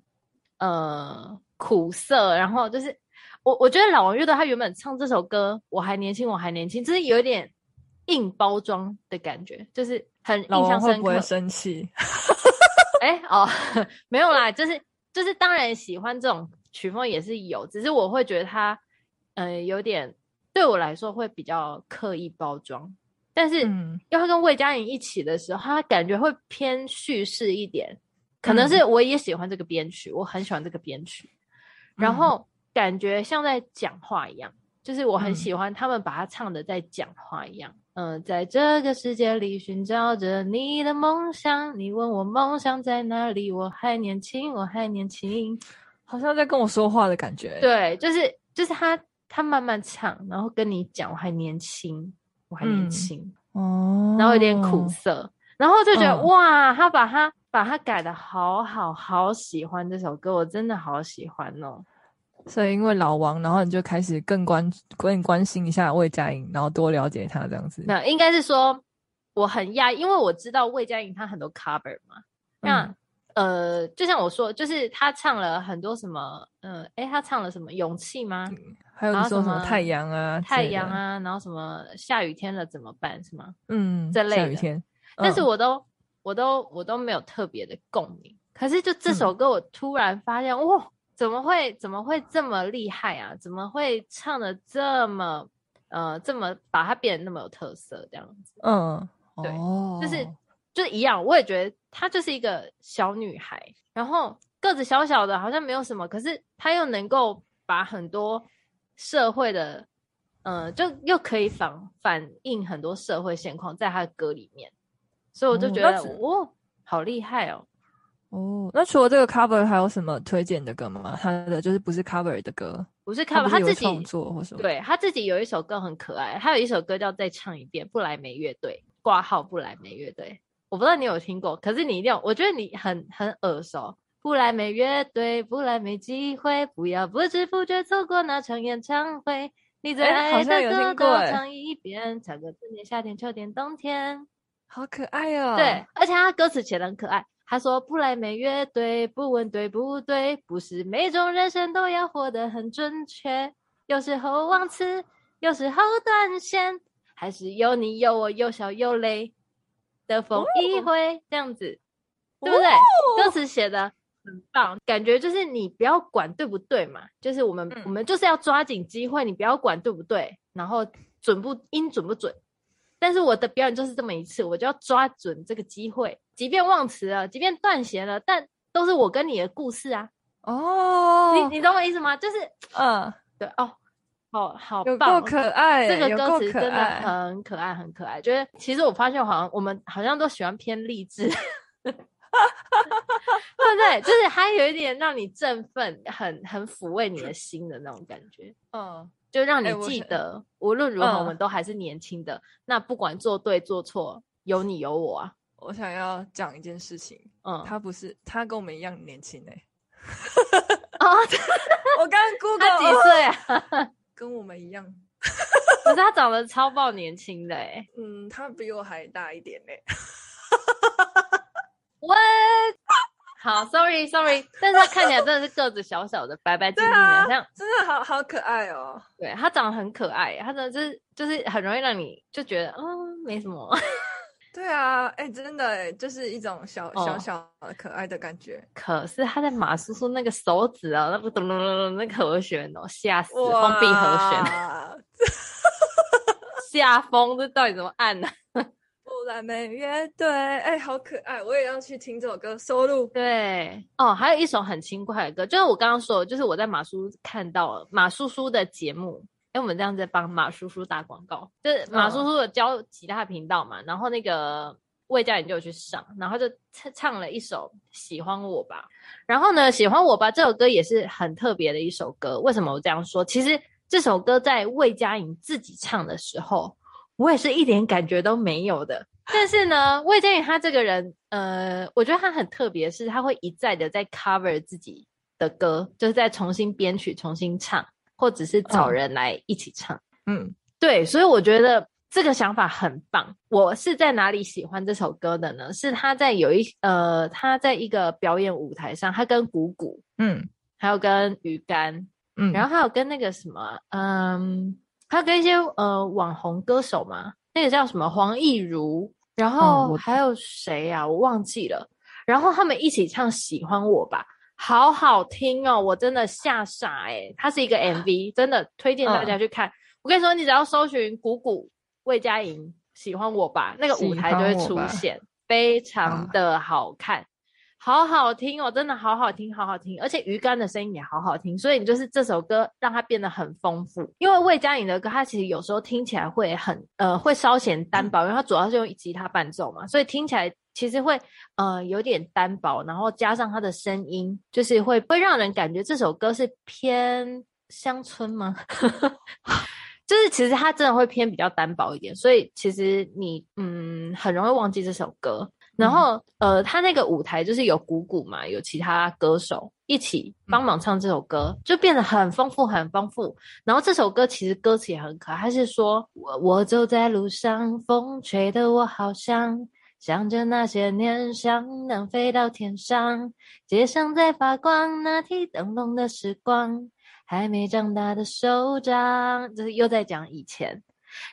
呃苦涩，然后就是。我我觉得老王乐队他原本唱这首歌，我还年轻，我还年轻，就是有一点硬包装的感觉，就是很印象深刻。老王会不会生气？哎、欸、哦，没有啦，就是就是当然喜欢这种曲风也是有，只是我会觉得他嗯、呃、有点对我来说会比较刻意包装，但是要跟魏佳莹一起的时候，他感觉会偏叙事一点，可能是我也喜欢这个编曲，我很喜欢这个编曲，然后。感觉像在讲话一样，就是我很喜欢他们把它唱的在讲话一样。嗯、呃，在这个世界里寻找着你的梦想，你问我梦想在哪里？我还年轻，我还年轻，好像在跟我说话的感觉。对，就是就是他他慢慢唱，然后跟你讲我还年轻，我还年轻哦，嗯、然后有点苦涩，然后就觉得、嗯、哇，他把他把他改的好好，好喜欢这首歌，我真的好喜欢哦。所以因为老王，然后你就开始更关更关心一下魏佳莹，然后多了解他这样子。那应该是说我很讶异，因为我知道魏佳莹她很多 cover 嘛。那、嗯、呃，就像我说，就是她唱了很多什么，嗯、呃，诶她唱了什么勇气吗？还有你说什么太阳啊，太阳啊，然后什么下雨天了怎么办是吗？嗯，这类的。下雨天，嗯、但是我都我都我都没有特别的共鸣。可是就这首歌，我突然发现，哇、嗯！怎么会怎么会这么厉害啊？怎么会唱的这么呃这么把它变得那么有特色这样子？嗯，对，哦、就是就是一样。我也觉得她就是一个小女孩，然后个子小小的，好像没有什么，可是她又能够把很多社会的，嗯、呃，就又可以反反映很多社会现况在她的歌里面，所以我就觉得、嗯、哦，好厉害哦。哦，那除了这个 cover 还有什么推荐的歌吗？他的就是不是 cover 的歌，不是 cover，他，自己创作或什么？对，他自己有一首歌很可爱，他有一首歌叫《再唱一遍》，不莱梅乐队挂号，不莱梅乐队，我不知道你有听过，可是你一定，我觉得你很很耳熟。不莱梅乐队，不莱梅机会，不要不知不觉错过那场演唱会。你最爱的歌都唱一遍，唱个春天、夏天、秋天、冬天，好可爱哦。对，而且他歌词写得很可爱。他说：“不莱梅乐队，不问对不对，不是每种人生都要活得很准确。有时候忘词，有时候断线，还是有你有我，有笑有泪的风一回，哦、这样子，对不对？哦、歌词写的很棒，感觉就是你不要管对不对嘛，就是我们、嗯、我们就是要抓紧机会，你不要管对不对，然后准不音准不准。”但是我的表演就是这么一次，我就要抓准这个机会，即便忘词了，即便断弦了，但都是我跟你的故事啊！哦，你你懂我意思吗？就是，嗯，对哦，好好棒，有够可爱，这个歌词真的很可爱，很可爱。就是其实我发现，好像我们好像都喜欢偏励志，对不对？就是还有一点让你振奋，很很抚慰你的心的那种感觉，嗯。就让你记得，欸、无论如何，我们都还是年轻的。嗯、那不管做对做错，有你有我啊！我想要讲一件事情，嗯，他不是他跟我们一样年轻哎、欸。哦，我刚刚 Google 他几岁啊？跟我们一样，可是他长得超爆年轻的哎、欸。嗯，他比我还大一点哎、欸。What？好，sorry，sorry，但是他看起来真的是个子小小的，白白净净的，啊、这样真的好好可爱哦。对，他长得很可爱，他真的就是就是很容易让你就觉得，嗯，没什么。对啊，哎、欸，真的哎，就是一种小小小的可爱的感觉。哦、可是他在马叔叔那个手指啊，那个咚咚咚咚那个和弦哦，吓死，封闭和弦，吓疯，这到底怎么按呢、啊？不莱梅乐队，哎，好可爱！我也要去听这首歌收录。对，哦，还有一首很轻快的歌，就是我刚刚说，就是我在马叔看到了马叔叔的节目，哎，我们这样在帮马叔叔打广告，就是马叔叔的教吉他频道嘛，哦、然后那个魏佳莹就有去上，然后就唱了一首《喜欢我吧》，然后呢，《喜欢我吧》这首歌也是很特别的一首歌。为什么我这样说？其实这首歌在魏佳莹自己唱的时候。我也是一点感觉都没有的。但是呢，魏佳颖他这个人，呃，我觉得她很特别，是她会一再的在 cover 自己的歌，就是在重新编曲、重新唱，或者是找人来一起唱。嗯，对，所以我觉得这个想法很棒。我是在哪里喜欢这首歌的呢？是他在有一呃，他在一个表演舞台上，他跟鼓鼓，嗯，还有跟鱼竿，嗯，然后还有跟那个什么，嗯，他跟一些呃网红歌手嘛。那个叫什么黄义如，然后还有谁呀、啊？我忘记了。然后他们一起唱《喜欢我吧》，好好听哦！我真的吓傻诶，它是一个 MV，真的推荐大家去看。我跟你说，你只要搜寻“鼓鼓魏佳莹《喜欢我吧》，那个舞台就会出现，非常的好看。好好听哦，真的好好听，好好听，而且鱼竿的声音也好好听，所以你就是这首歌让它变得很丰富。因为魏佳莹的歌，它其实有时候听起来会很呃，会稍显单薄，因为它主要是用吉他伴奏嘛，所以听起来其实会呃有点单薄，然后加上他的声音，就是会会让人感觉这首歌是偏乡村吗？就是其实它真的会偏比较单薄一点，所以其实你嗯很容易忘记这首歌。然后，呃，他那个舞台就是有鼓鼓嘛，有其他歌手一起帮忙唱这首歌，就变得很丰富，很丰富。然后这首歌其实歌词也很可爱，还是说我我走在路上，风吹得我好想想着那些年，想能飞到天上。街上在发光，那提灯笼的时光，还没长大的手掌，就是又在讲以前。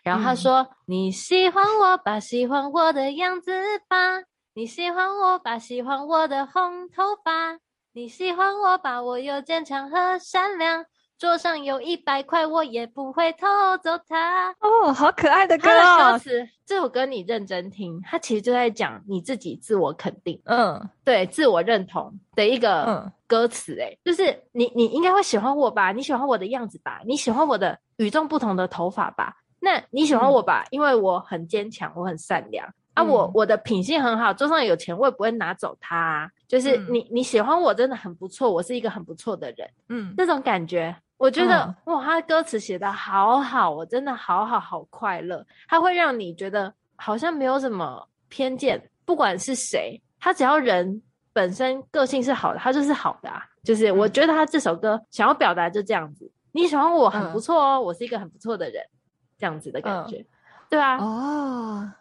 然后他说：“嗯、你喜欢我吧，喜欢我的样子吧。”你喜欢我吧，喜欢我的红头发。你喜欢我吧，我又坚强和善良。桌上有一百块，我也不会偷走它。哦，好可爱的歌哦！它的歌词，这首歌你认真听，它其实就在讲你自己自我肯定，嗯，对，自我认同的一个歌词。诶，就是你，你应该会喜欢我吧？你喜欢我的样子吧？你喜欢我的与众不同的头发吧？那你喜欢我吧？嗯、因为我很坚强，我很善良。啊，我我的品性很好，桌上有钱我也不会拿走它啊。就是你你喜欢我真的很不错，我是一个很不错的人，嗯，这种感觉，我觉得、嗯、哇，他的歌词写的好好，我真的好好好快乐，他会让你觉得好像没有什么偏见，不管是谁，他只要人本身个性是好的，他就是好的啊。就是我觉得他这首歌想要表达就这样子，你喜欢我很不错哦，我是一个很不错的人，这样子的感觉，嗯、对啊，哦。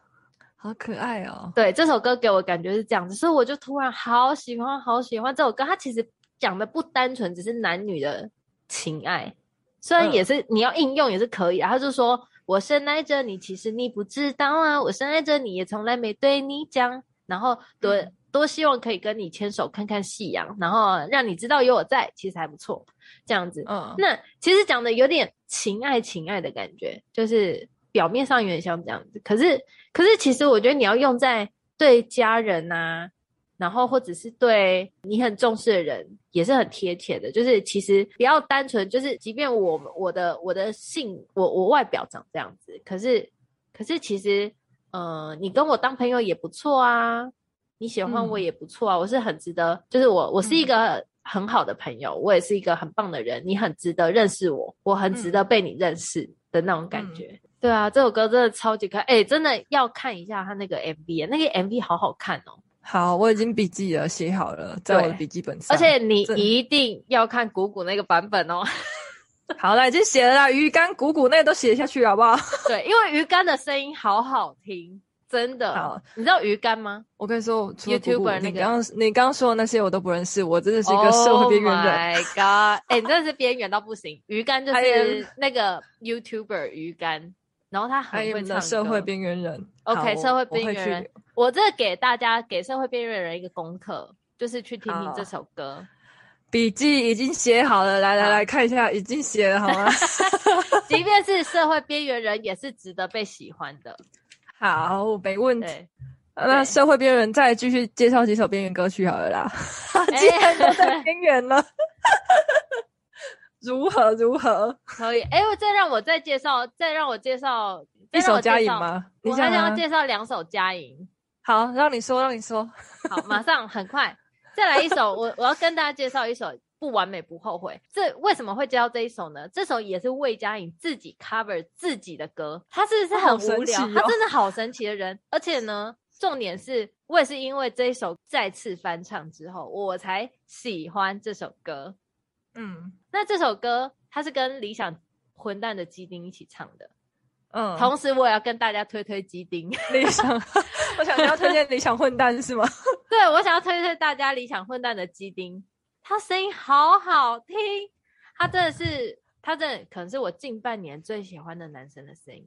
好可爱哦！对，这首歌给我感觉是这样子，所以我就突然好喜欢，好喜欢这首歌。它其实讲的不单纯只是男女的情爱，虽然也是、嗯、你要应用也是可以啊。他就说：“我深爱着你，其实你不知道啊，我深爱着你，也从来没对你讲。然后多、嗯、多希望可以跟你牵手看看夕阳，然后让你知道有我在，其实还不错。这样子，嗯，那其实讲的有点情爱情爱的感觉，就是。”表面上有点像这样子，可是，可是其实我觉得你要用在对家人啊，然后或者是对你很重视的人，也是很贴切的。就是其实不要单纯，就是即便我我的我的性我我外表长这样子，可是可是其实，呃，你跟我当朋友也不错啊，你喜欢我也不错啊，嗯、我是很值得，就是我我是一个很好的朋友，嗯、我也是一个很棒的人，你很值得认识我，我很值得被你认识的那种感觉。嗯对啊，这首歌真的超级可爱，哎，真的要看一下他那个 MV，那个 MV 好好看哦。好，我已经笔记了，写好了，在我的笔记本上。而且你一定要看鼓鼓那个版本哦。好了，已经写了啦，鱼竿、鼓鼓那个都写下去好不好？对，因为鱼竿的声音好好听，真的。好，你知道鱼竿吗？我跟你说，YouTuber 那个，你刚你刚刚说的那些我都不认识，我真的是一个社会边缘人。Oh my god！哎，你真的是边缘到不行。鱼竿就 是那个 YouTuber 鱼竿。然后他很会唱歌。社会边缘人，OK，社会边缘人。我这给大家给社会边缘人一个功课，就是去听听这首歌。笔记已经写好了，来来来看一下，已经写了好吗？即便是社会边缘人，也是值得被喜欢的。好，没问题。那社会边缘人再继续介绍几首边缘歌曲好了啦。既然都在边缘了。如何如何可以？哎，我再让我再介绍，再让我介绍一首佳莹吗？我还想要介绍两首佳莹。好，让你说，让你说。好，马上，很快，再来一首。我我要跟大家介绍一首不完美不后悔。这为什么会介绍这一首呢？这首也是魏佳颖自己 cover 自己的歌，他是不是很无聊？他、哦、真的好神奇的人。而且呢，重点是我也是因为这一首再次翻唱之后，我才喜欢这首歌。嗯，那这首歌它是跟理想混蛋的基丁一起唱的。嗯，同时我也要跟大家推推鸡丁。理想，我想要推荐理想混蛋是吗？对，我想要推推大家理想混蛋的鸡丁，他声音好好听，他真的是，他真的可能是我近半年最喜欢的男生的声音，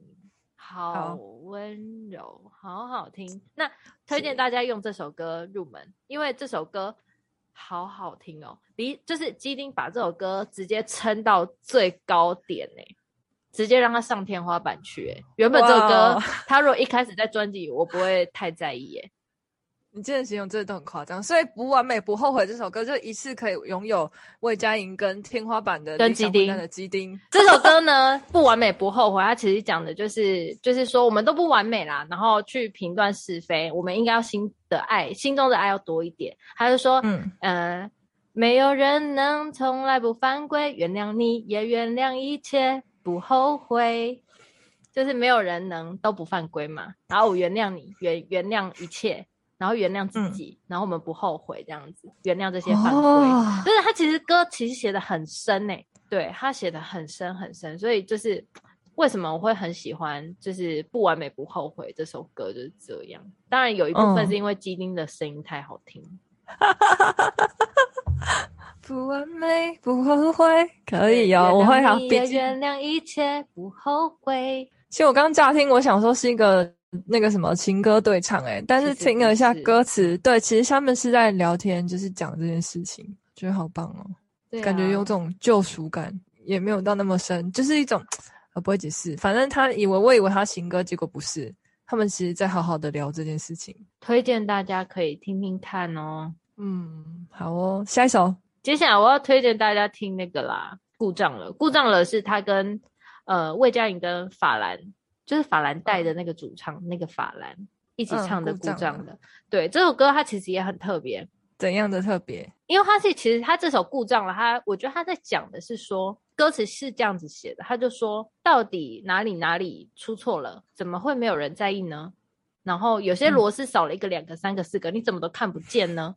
好温柔，好好听。那推荐大家用这首歌入门，因为这首歌好好听哦，比就是鸡丁把这首歌直接撑到最高点呢、欸。直接让他上天花板去、欸！原本这首歌 他如果一开始在专辑里，我不会太在意、欸。你这样形容真的都很夸张，所以不完美不后悔这首歌就一次可以拥有魏佳莹跟天花板的跟鸡丁的鸡丁。这首歌呢，不完美不后悔，它其实讲的就是就是说我们都不完美啦，然后去评断是非，我们应该要心的爱，心中的爱要多一点。他就说，嗯呃，没有人能从来不犯规，原谅你也原谅一切。不后悔，就是没有人能都不犯规嘛。然后我原谅你，原原谅一切，然后原谅自己，嗯、然后我们不后悔这样子，原谅这些犯规。哦、就是他其实歌其实写的很深呢，对他写的很深很深，所以就是为什么我会很喜欢，就是不完美不后悔这首歌就是这样。当然有一部分是因为基丁的声音太好听。嗯 不完美，不后悔，可以哦。我会好，别原谅一切，不后悔。其实我刚乍听，我想说是一个那个什么情歌对唱，诶，但是听了一下歌词，对，其实他们是在聊天，就是讲这件事情，觉得好棒哦。对啊，感觉有种救赎感，也没有到那么深，就是一种，我不会解释。反正他以为，我以为他情歌，结果不是。他们其实在好好的聊这件事情，推荐大家可以听听看哦。嗯，好哦，下一首。接下来我要推荐大家听那个啦，故障了。故障了是他跟呃魏佳颖跟法兰，就是法兰带的那个主唱，嗯、那个法兰一起唱的故障的。对，这首歌它其实也很特别。怎样的特别？因为他是其实他这首故障了，他我觉得他在讲的是说，歌词是这样子写的，他就说到底哪里哪里出错了，怎么会没有人在意呢？然后有些螺丝少了一个、两个、三个、四个，你怎么都看不见呢？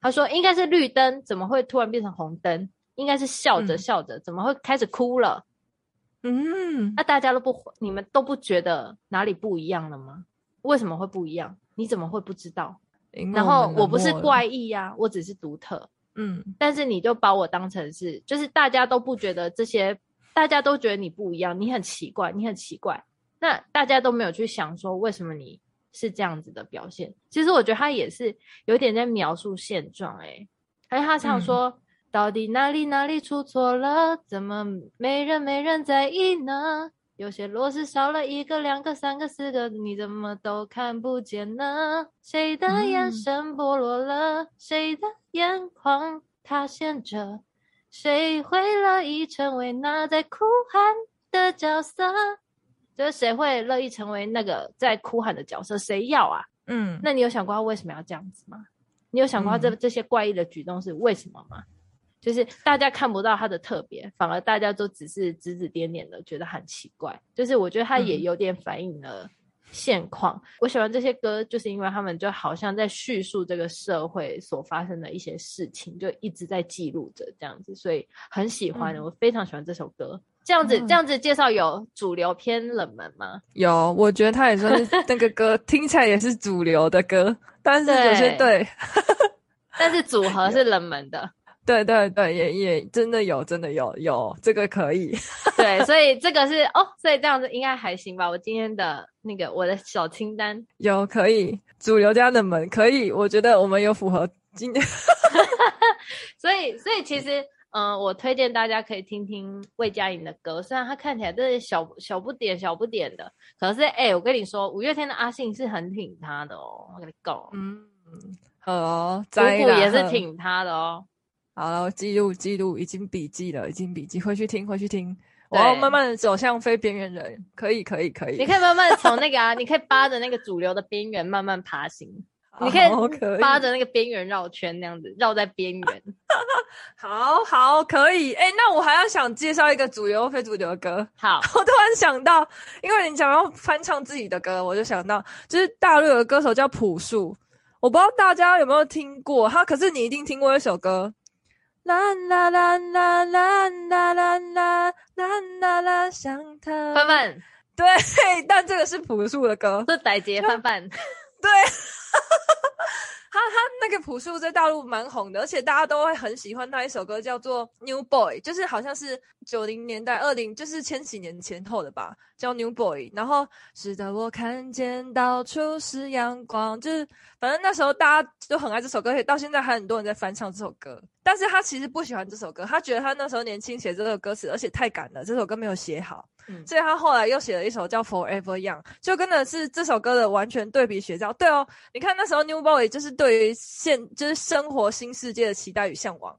他说：“应该是绿灯，怎么会突然变成红灯？应该是笑着笑着，怎么会开始哭了？嗯，那大家都不，你们都不觉得哪里不一样了吗？为什么会不一样？你怎么会不知道？然后我不是怪异呀，我只是独特。嗯，但是你就把我当成是，就是大家都不觉得这些，大家都觉得你不一样，你很奇怪，你很奇怪。那大家都没有去想说，为什么你？”是这样子的表现，其实我觉得他也是有点在描述现状，哎，还有他常说，嗯、到底哪里哪里出错了？怎么没人没人在意呢？有些螺丝少了一个、两个、三个、四个，你怎么都看不见呢？谁的眼神剥落了？嗯、谁的眼眶塌陷着？谁会乐意成为那在哭喊的角色？就是谁会乐意成为那个在哭喊的角色？谁要啊？嗯，那你有想过他为什么要这样子吗？你有想过他这这些怪异的举动是为什么吗？嗯、就是大家看不到他的特别，反而大家都只是指指点点的，觉得很奇怪。就是我觉得他也有点反映了现况。嗯、我喜欢这些歌，就是因为他们就好像在叙述这个社会所发生的一些事情，就一直在记录着这样子，所以很喜欢，嗯、我非常喜欢这首歌。这样子，这样子介绍有主流偏冷门吗？有，我觉得他也算是 那个歌听起来也是主流的歌，但是有些对，对但是组合 是冷门的。对对对，也也真的有，真的有有这个可以。对，所以这个是哦，所以这样子应该还行吧？我今天的那个我的小清单有可以主流加冷门可以，我觉得我们有符合今天。所以所以其实。嗯，我推荐大家可以听听魏佳莹的歌，虽然她看起来真是小小不点、小不点的，可是哎、欸，我跟你说，五月天的阿信是很挺她的哦，我跟你讲，嗯，好哦，姑姑也是挺她的哦。好了，记录记录，已经笔记了，已经笔记，回去听，回去听。我要慢慢的走向非边缘人，可以，可以，可以。你可以慢慢从那个啊，你可以扒着那个主流的边缘慢慢爬行，你可以扒着那个边缘绕圈，那样子绕在边缘。好好，可以。哎、欸，那我还要想介绍一个主流非主流的歌。好，我突然想到，因为你想要翻唱自己的歌，我就想到，就是大陆有个歌手叫朴树，我不知道大家有没有听过他，可是你一定听过一首歌。啦啦啦啦啦啦啦啦啦啦，想他。范范，对，但这个是朴树的歌，是傣杰范范，对。他他那个朴树在大陆蛮红的，而且大家都会很喜欢那一首歌，叫做《New Boy》，就是好像是九零年代、二零就是千禧年前后的吧，叫《New Boy》。然后直到我看见到处是阳光，就是反正那时候大家都很爱这首歌，而且到现在还很多人在翻唱这首歌。但是他其实不喜欢这首歌，他觉得他那时候年轻写这个歌词，而且太赶了，这首歌没有写好。嗯，所以他后来又写了一首叫《Forever Young》，就跟的是这首歌的完全对比写照。对哦，你看那时候 New Boy 就是对于现就是生活新世界的期待与向往，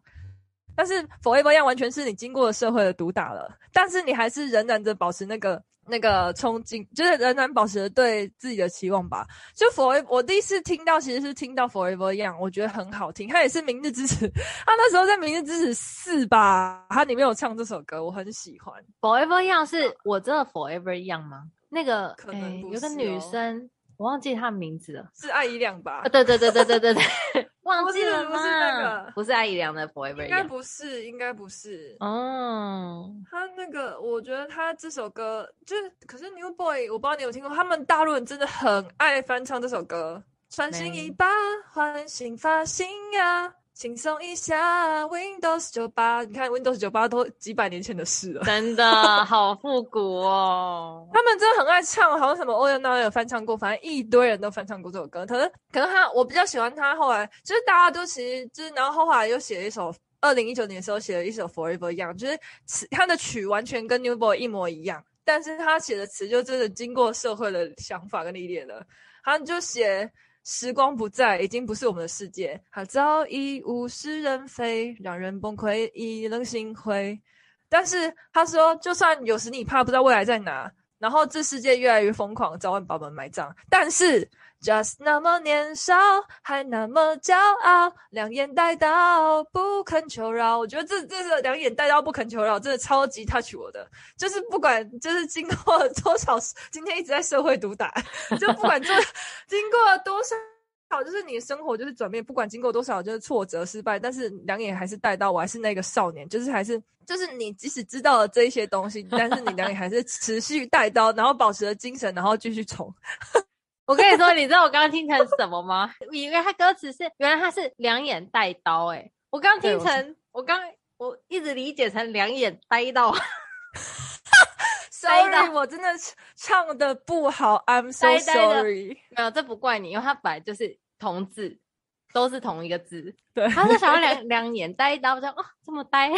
但是《Forever Young》完全是你经过了社会的毒打了，但是你还是仍然的保持那个。那个憧憬，就是仍然保持着对自己的期望吧。就 Forever，我第一次听到其实是听到 Forever Young，我觉得很好听。他也是明日之子，他那时候在明日之子四吧，他里面有唱这首歌，我很喜欢。Forever Young 是我真的 Forever Young 吗？那个可能、欸、有个女生。我忘记她名字了，是艾怡良吧？啊，对对对对对对对，忘记了吗？不是那个，不是阿姨良的 Forever，应该不是，应该不是。哦，他那个，我觉得他这首歌就是，可是 New Boy，我不知道你有听过，他们大陆人真的很爱翻唱这首歌，穿新衣吧，换新发型呀。轻松一下，Windows 九八，你看 Windows 九八都几百年前的事了，真的 好复古哦。他们真的很爱唱，好像什么欧阳娜娜有翻唱过，反正一堆人都翻唱过这首歌。可能，可能他我比较喜欢他后来，就是大家都其实就是，然后后来又写了一首，二零一九年的时候写了一首 Forever Young，就是词他的曲完全跟 New Boy 一模一样，但是他写的词就真的经过社会的想法跟历练了，他就写。时光不再，已经不是我们的世界，它早已物是人非，让人崩溃，一冷心灰。但是他说，就算有时你怕不知道未来在哪，然后这世界越来越疯狂，早晚把我们埋葬。但是，just 那么年少，还那么骄傲，两眼带刀，不肯求饶。我觉得这这是两眼带刀，不肯求饶，真的超级 touch 我的。就是不管，就是经过了多少，今天一直在社会毒打，就不管这 经过了多少。好，就是你生活就是转变，不管经过多少就是挫折失败，但是两眼还是带刀，我还是那个少年，就是还是就是你即使知道了这一些东西，但是你两眼还是持续带刀，然后保持了精神，然后继续冲。我跟你说，你知道我刚刚听成什么吗？我以为他歌词是原来他是两眼带刀，哎我刚听成我刚我一直理解成两眼呆到。Sorry，我真的唱的不好，I'm so sorry。没有，这不怪你，因为他本来就是同字，都是同一个字。对，他是想要 两两眼呆到这样啊，这么呆，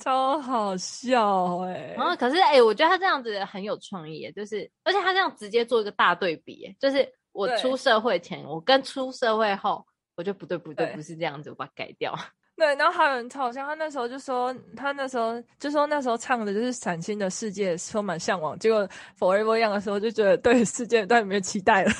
超好笑哎、欸。然后可是哎、欸，我觉得他这样子很有创意，就是而且他这样直接做一个大对比，就是我出社会前，我跟出社会后，我就不对不对，不是这样子，我把它改掉。对，然后还有人超好笑，他那时候就说，他那时候就说那时候唱的就是崭新的世界，充满向往。结果 Forever Young 的时候就觉得对世界再也没有期待了，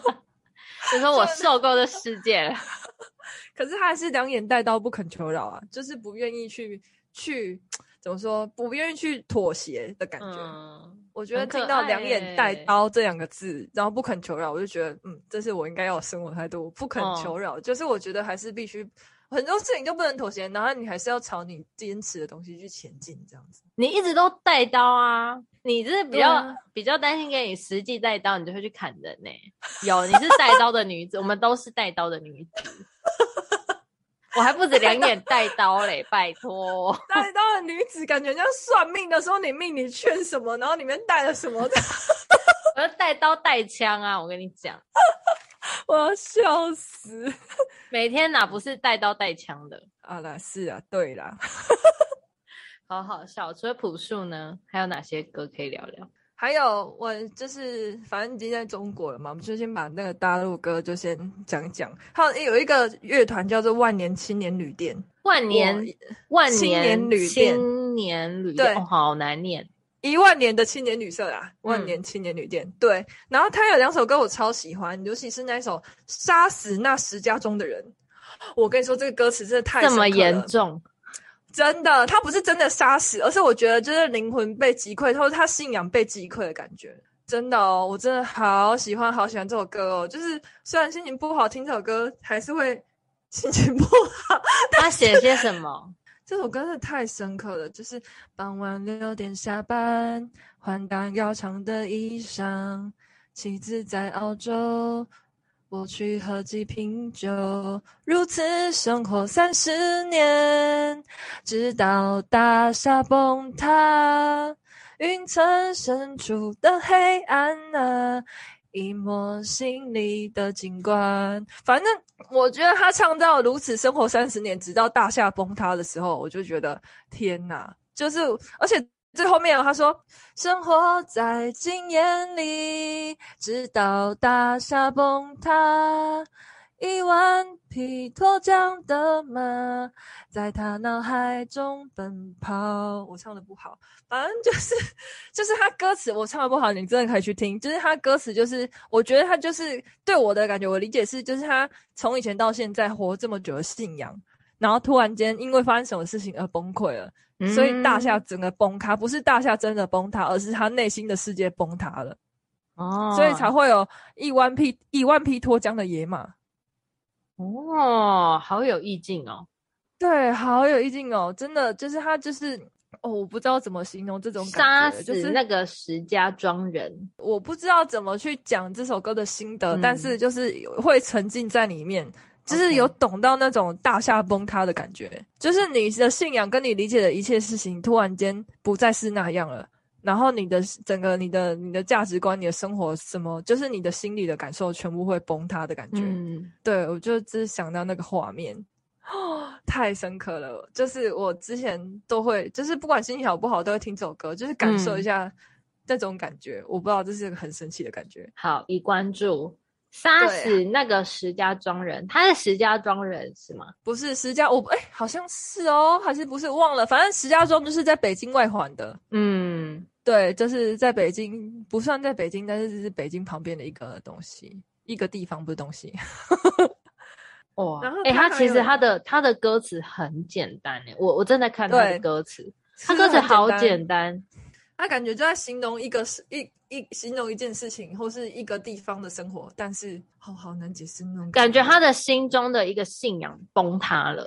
就说我受够这世界了。可是他还是两眼带刀，不肯求饶啊，就是不愿意去去怎么说，不愿意去妥协的感觉。嗯、我觉得听到两眼带刀这两个字，然后不肯求饶，我就觉得嗯，这是我应该要的生活态度，不肯求饶，哦、就是我觉得还是必须。很多事情就不能妥协，然后你还是要朝你坚持的东西去前进，这样子。你一直都带刀啊，你就是比较、嗯、比较担心给你实际带刀，你就会去砍人呢、欸。有，你是带刀的女子，我们都是带刀的女子。我还不止两眼带刀嘞，拜托。带刀的女子感觉像算命的时候，你命里缺什么，然后里面带了什么的。我要带刀带枪啊，我跟你讲。我要笑死！每天哪不是带刀带枪的？啊啦，是啊，对啦，好好笑。除了朴树呢，还有哪些歌可以聊聊？还有我就是，反正已经在中国了嘛，我们就先把那个大陆歌就先讲讲。还有有一个乐团叫做万年青年旅店，万年万青年旅店，青年旅店，对，好难念。一万年的青年旅社啊，万年青年旅店。嗯、对，然后他有两首歌我超喜欢，尤其是那一首《杀死那石家庄的人》，我跟你说，这个歌词真的太这么严重，真的，他不是真的杀死，而是我觉得就是灵魂被击溃，或者他信仰被击溃的感觉。真的哦，我真的好喜欢好喜欢这首歌哦。就是虽然心情不好，听这首歌还是会心情不好。他写些什么？这首歌真的太深刻了。就是傍晚六点下班，换上要长的衣裳，妻子在澳洲。我去喝几瓶酒，如此生活三十年，直到大厦崩塌，云层深处的黑暗啊，一抹心里的景观。反正我觉得他唱到如此生活三十年，直到大厦崩塌的时候，我就觉得天哪，就是而且。最后面他说：“生活在经验里，直到大厦崩塌。一万匹脱缰的马，在他脑海中奔跑。”我唱的不好，反正就是就是他歌词我唱的不好，你真的可以去听。就是他歌词，就是我觉得他就是对我的感觉，我理解是，就是他从以前到现在活这么久的信仰，然后突然间因为发生什么事情而崩溃了。所以大厦整个崩塌，不是大厦真的崩塌，而是他内心的世界崩塌了。哦，所以才会有一万匹一万匹脱缰的野马。哦，好有意境哦。对，好有意境哦，真的就是他就是哦，我不知道怎么形容这种感觉，杀死那个石家庄人，就是，我不知道怎么去讲这首歌的心得，嗯，但是就是会沉浸在里面。就是有懂到那种大厦崩塌的感觉.就是你的信仰跟你理解的一切事情突然间不再是那样了，然后你的整个你的你的价值观、你的生活什么，就是你的心里的感受全部会崩塌的感觉。嗯，对，我就只想到那个画面，哦，太深刻了。就是我之前都会，就是不管心情好不好，都会听这首歌，就是感受一下这种感觉。嗯、我不知道这是一个很神奇的感觉。好，已关注。杀死那个石家庄人，他是石家庄人是吗？不是石家，我哎、欸，好像是哦，还是不是？忘了，反正石家庄就是在北京外环的。嗯，对，就是在北京，不算在北京，但是这是北京旁边的一个东西，一个地方，不是东西。哇，然后哎、欸，他其实他的他的歌词很简单诶，我我正在看他的歌词，他歌词好简单，他感觉就在形容一个事一。一形容一件事情或是一个地方的生活，但是好好难解释那种感觉。他的心中的一个信仰崩塌了，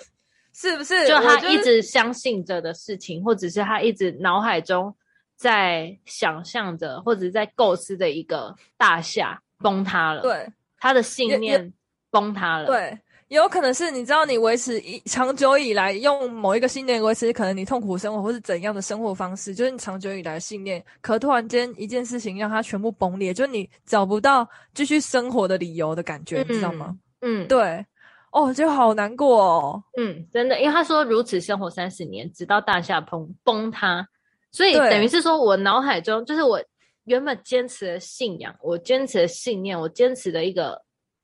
是不是？就他一直相信着的事情，或者是他一直脑海中在想象着，或者在构思的一个大厦崩塌了。对，他的信念崩塌了。对。也有可能是你知道，你维持一长久以来用某一个信念维持，可能你痛苦生活或是怎样的生活方式，就是你长久以来的信念。可突然间一件事情让它全部崩裂，就是你找不到继续生活的理由的感觉，嗯、你知道吗？嗯，对。哦，就好难过哦。嗯，真的，因为他说如此生活三十年，直到大厦崩崩塌，所以等于是说我脑海中就是我原本坚持的信仰，我坚持的信念，我坚持的一个。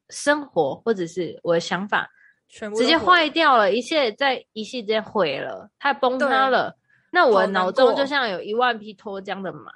生活或者是我的想法，全部直接坏掉了，一切在一夕之间毁了，它崩塌了。那我脑中就像有一万匹脱缰的马，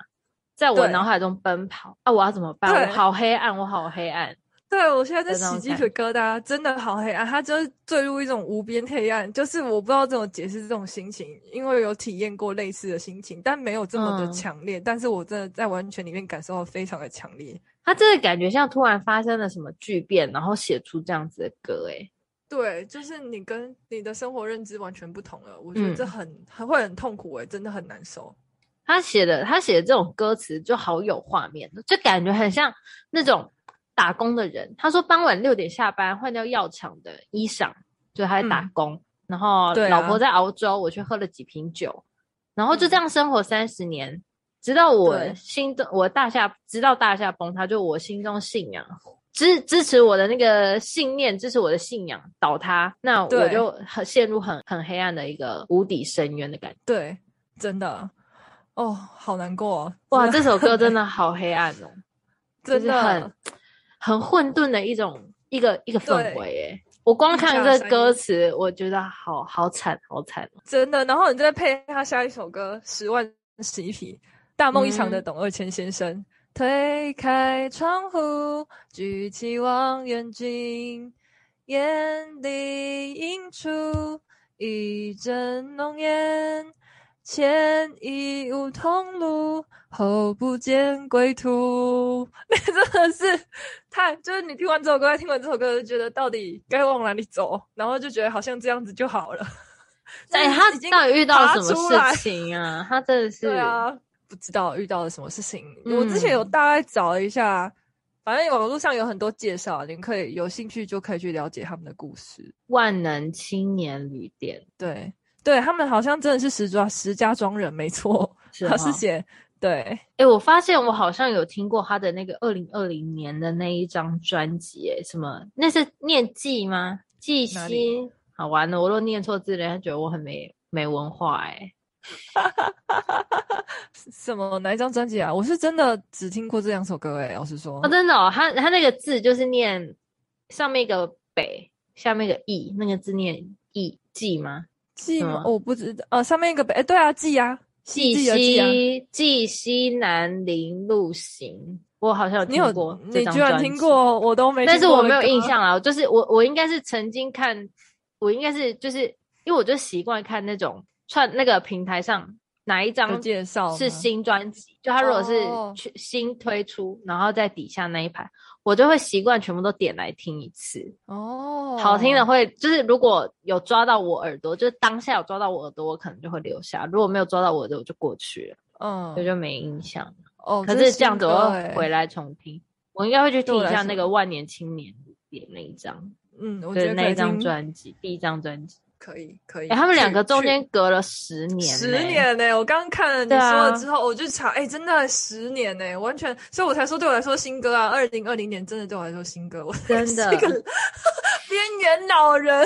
在我脑海中奔跑啊！我要怎么办？我好黑暗，我好黑暗。对，我现在在起鸡皮疙瘩，真的好黑暗。它就是坠入一种无边黑暗，就是我不知道怎么解释这种心情，因为有体验过类似的心情，但没有这么的强烈。嗯、但是我真的在完全里面感受到非常的强烈。他真的感觉像突然发生了什么巨变，然后写出这样子的歌，诶对，就是你跟你的生活认知完全不同了。我觉得这很、嗯、很会很痛苦，诶真的很难受。他写的他写的这种歌词就好有画面，就感觉很像那种打工的人。他说傍晚六点下班，换掉药厂的衣裳，就他在打工。嗯、然后老婆在熬粥，我却喝了几瓶酒，然后就这样生活三十年。嗯直到我心中，我大厦直到大厦崩塌，就我心中信仰支支持我的那个信念，支持我的信仰倒塌，那我就很陷入很很黑暗的一个无底深渊的感觉。对，真的，哦，好难过哦。哇，这首歌真的 好黑暗哦，真的很很混沌的一种一个一个氛围诶。我光看这歌词，我觉得好好惨好惨，真的。然后你再配他下一首歌《十万洗衣皮》。大梦一场的董二千先生，嗯、推开窗户，举起望远镜，眼里一阵浓烟，前已无通路，后不见归途。那 真的是太，就是你听完这首歌，听完这首歌，就觉得到底该往哪里走，然后就觉得好像这样子就好了。哎，他到底遇到了什么事情啊？他真的是对啊，不知道遇到了什么事情。嗯、我之前有大概找了一下。反正网络上有很多介绍，你可以有兴趣就可以去了解他们的故事。万能青年旅店，对对，他们好像真的是石家石家庄人，没错，是他是写对。哎、欸，我发现我好像有听过他的那个二零二零年的那一张专辑，哎，什么？那是念记吗？记心？好完了，我都念错字了，人家觉得我很没没文化，哎。什么哪一张专辑啊？我是真的只听过这两首歌诶、欸，老实说。哦，真的哦，他他那个字就是念上面一个北，下面一个易，那个字念易季吗？季吗？我不知道。呃，上面一个北，哎，对啊，季啊，季西季西南林路行，我好像有听过。你，居然听过，我都没。但是我没有印象啊，就是我我应该是曾经看，我应该是就是因为我就习惯看那种。串那个平台上哪一张介绍是新专辑？就他如果是去新推出，然后在底下那一排，我就会习惯全部都点来听一次。哦，好听的会就是如果有抓到我耳朵，就是当下有抓到我耳朵，我可能就会留下；如果没有抓到我耳朵，我就过去了。嗯，所以就没印象。哦，可是这样子我会回来重听，我应该会去听一下那个万年青年点那一张。嗯，我觉得那一张专辑，第一张专辑。可以可以，哎、欸，他们两个中间隔了十年，十年呢、欸。我刚刚看了你说了之后，啊、我就查，哎、欸，真的十年呢、欸，完全，所以我才说对我来说新歌啊，二零二零年真的对我来说新歌，我真的。一个 边缘老人，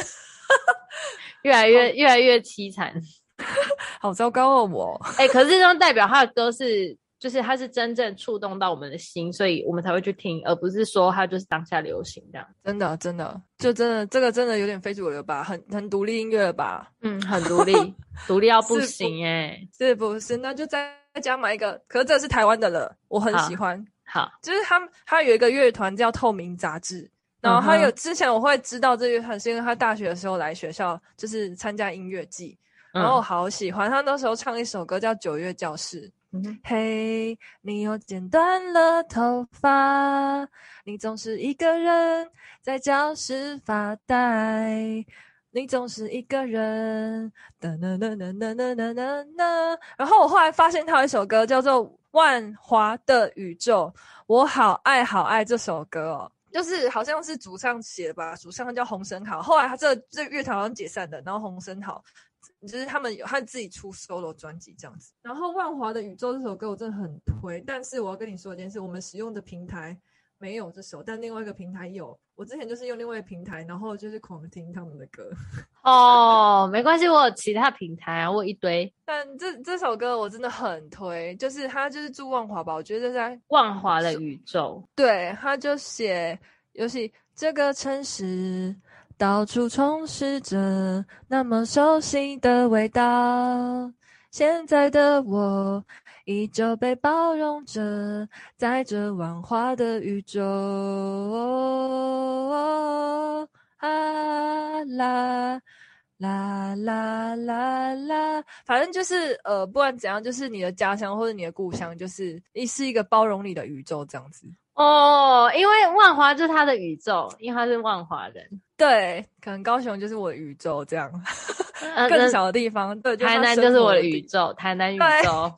越来越越来越凄惨，好糟糕哦，我，哎、欸，可是这张代表他的歌是。就是它是真正触动到我们的心，所以我们才会去听，而不是说它就是当下流行这样。真的，真的，就真的这个真的有点非主流吧，很很独立音乐吧。嗯，很独立，独立到不行哎、欸。是不是？那就再加买一个，可是这是台湾的了，我很喜欢。好，好就是他们，他有一个乐团叫透明杂志，然后他有、之前我会知道这乐团，是因为他大学的时候来学校，就是参加音乐季，然后我好喜欢他那时候唱一首歌叫《九月教室》。嘿你又剪断了头发，你总是一个人在教室发呆，你总是一个人。哒哒哒哒哒哒哒哒哒。然后我后来发现他有一首歌叫做《万华的宇宙》，我好爱好爱这首歌哦，就是好像是主唱写的吧，主唱叫洪申豪。后来他这这乐团好像解散的，然后洪申豪。就是他们有他自己出 solo 专辑这样子，然后《万华的宇宙》这首歌我真的很推，但是我要跟你说一件事，我们使用的平台没有这首，但另外一个平台有。我之前就是用另外一个平台，然后就是狂听他们的歌。哦，没关系，我有其他平台啊，我有一堆。但这这首歌我真的很推，就是他就是住万华吧，我觉得在万华的宇宙，对，他就写，尤其这个城市。到处充斥着那么熟悉的味道，现在的我依旧被包容着，在这万华的宇宙。啊啦啦啦啦啦，反正就是呃，不管怎样，就是你的家乡或者你的故乡，就是一是一个包容你的宇宙这样子。哦，因为万华就是他的宇宙，因为他是万华人。对，可能高雄就是我的宇宙这样，呃、更小的地方。对，台南就是我的宇宙，台南宇宙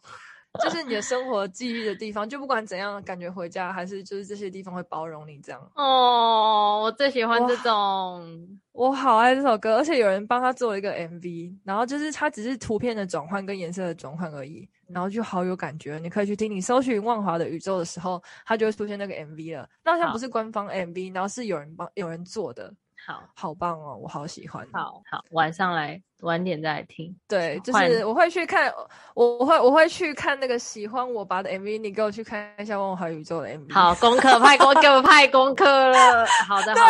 就是你的生活记忆的地方。就不管怎样，感觉回家还是就是这些地方会包容你这样。哦，我最喜欢这种，我好爱这首歌，而且有人帮他做一个 MV，然后就是他只是图片的转换跟颜色的转换而已。然后就好有感觉，你可以去听。你搜寻《万华的宇宙》的时候，它就会出现那个 MV 了。那好像不是官方 MV，然后是有人帮有人做的。好，好棒哦，我好喜欢。好好，晚上来晚点再来听。对，就是我会去看，我我会我会去看那个喜欢我吧的 MV。你给我去看一下《万华宇宙》的 MV。好，功课 派功，给我派功课了。好的，对，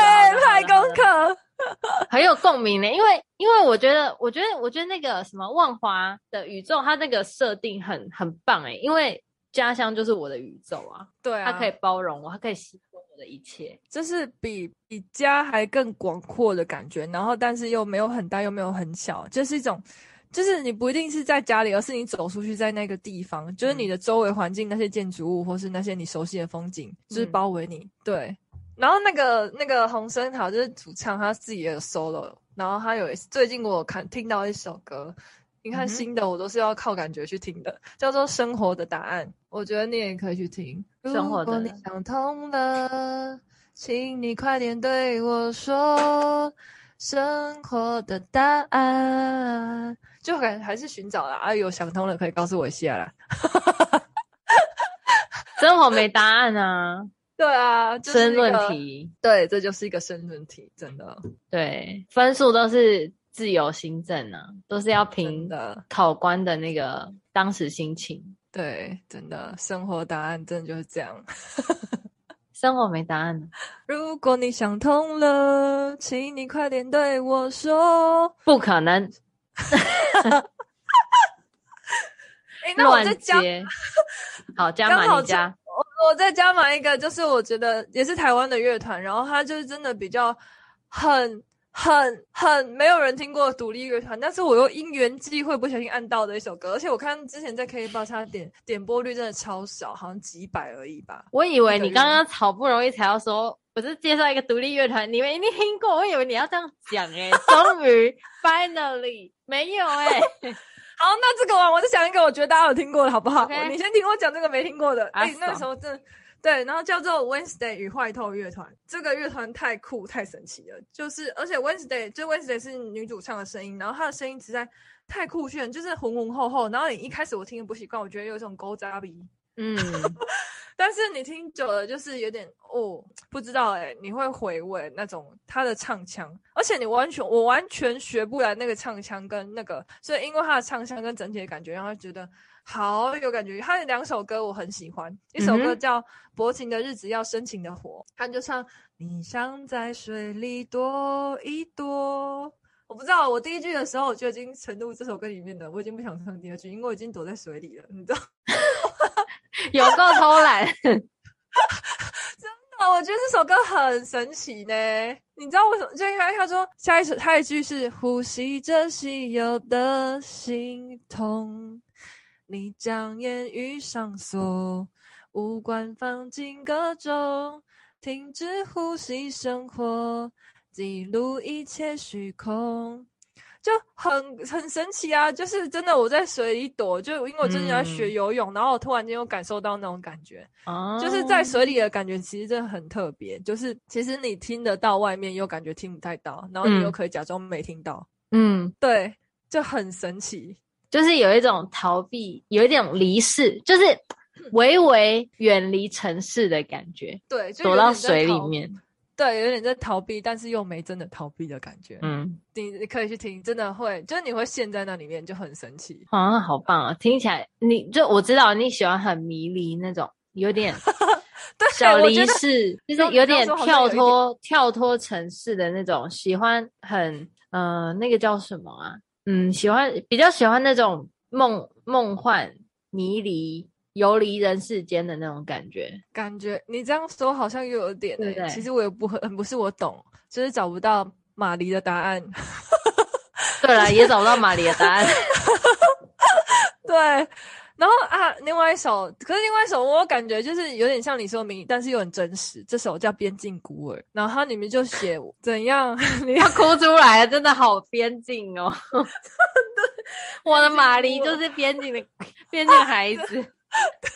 派功课。很有共鸣呢，因为因为我觉得，我觉得，我觉得那个什么万华的宇宙，它那个设定很很棒诶，因为家乡就是我的宇宙啊，对啊，它可以包容我，它可以的一切，就是比比家还更广阔的感觉，然后但是又没有很大，又没有很小，就是一种，就是你不一定是在家里，而是你走出去在那个地方，就是你的周围环境那些建筑物，或是那些你熟悉的风景，就是包围你。嗯、对，然后那个那个洪生豪就是主唱，他自己也有 solo，然后他有最近我看听到一首歌。你看新的，我都是要靠感觉去听的，嗯、叫做《生活的答案》。我觉得你也可以去听。生活的。如果你想通了，请你快点对我说，生活的答案。就感还是寻找啦，啊，有想通了可以告诉我一下啦。生活没答案啊。对啊，就是、申论题。对，这就是一个申论题，真的。对，分数都是。自由心证啊，都是要凭的考官的那个当时心情。对，真的生活答案真的就是这样。生活没答案。如果你想通了，请你快点对我说。不可能。哎、欸，那我再加。好，加满一加。我我再加满一个，就是我觉得也是台湾的乐团，然后他就是真的比较很。很很没有人听过独立乐团，但是我又因缘际会不小心按到的一首歌，而且我看之前在 KKBOX 它点点播率真的超少，好像几百而已吧。我以为你刚刚好不容易才要说，我是介绍一个独立乐团，你们一定听过，我以为你要这样讲哎、欸，终于 finally 没有哎、欸，好，那这个完我就讲一个我觉得大家有听过的好不好？Okay. 你先听我讲这个没听过的，哎、欸，那时候真的。对，然后叫做 Wednesday 与坏透乐团，这个乐团太酷太神奇了，就是而且 Wednesday 就 Wednesday 是女主唱的声音，然后她的声音实在太酷炫，就是浑浑厚厚，然后你一开始我听的不习惯，我觉得有一种勾扎鼻，嗯，但是你听久了就是有点哦，不知道哎，你会回味那种她的唱腔，而且你完全我完全学不来那个唱腔跟那个，所以因为她的唱腔跟整体的感觉，让她觉得。好有感觉，他有两首歌我很喜欢，一首歌叫《薄情的日子要深情的活》，他就唱你想在水里躲一躲。我不知道，我第一句的时候我就已经沉入这首歌里面了，我已经不想唱第二句，因为我已经躲在水里了，你知道？有够偷懒，真的，我觉得这首歌很神奇呢。你知道为什么？就因为他说下一首，他一句是呼吸着稀有的心痛。你将言语上锁，无关放进歌中，停止呼吸生活，记录一切虚空，就很很神奇啊！就是真的，我在水里躲，就因为我最近在学游泳，嗯、然后我突然间又感受到那种感觉，哦、就是在水里的感觉，其实真的很特别。就是其实你听得到外面，又感觉听不太到，然后你又可以假装没听到，嗯，对，就很神奇。就是有一种逃避，有一点离世，就是 微微远离城市的感觉。对，躲到水里面。对，有点在逃避，但是又没真的逃避的感觉。嗯，你你可以去听，真的会，就是你会陷在那里面，就很神奇。啊，好棒啊！听起来，你就我知道你喜欢很迷离那种，有点 小离世，就是有点跳脱跳脱城市的那种，喜欢很呃，那个叫什么啊？嗯，喜欢比较喜欢那种梦梦幻、迷离、游离人世间的那种感觉。感觉你这样说好像又有点、欸，对对，其实我也不很不是我懂，就是找不到马黎的答案。对了，也找不到马黎的答案。对。然后啊，另外一首，可是另外一首，我感觉就是有点像你说的名，但是又很真实。这首叫《边境孤儿》，然后它里面就写怎样，你要哭出来了，真的好边境哦！我的马黎就是边境的边境孩子，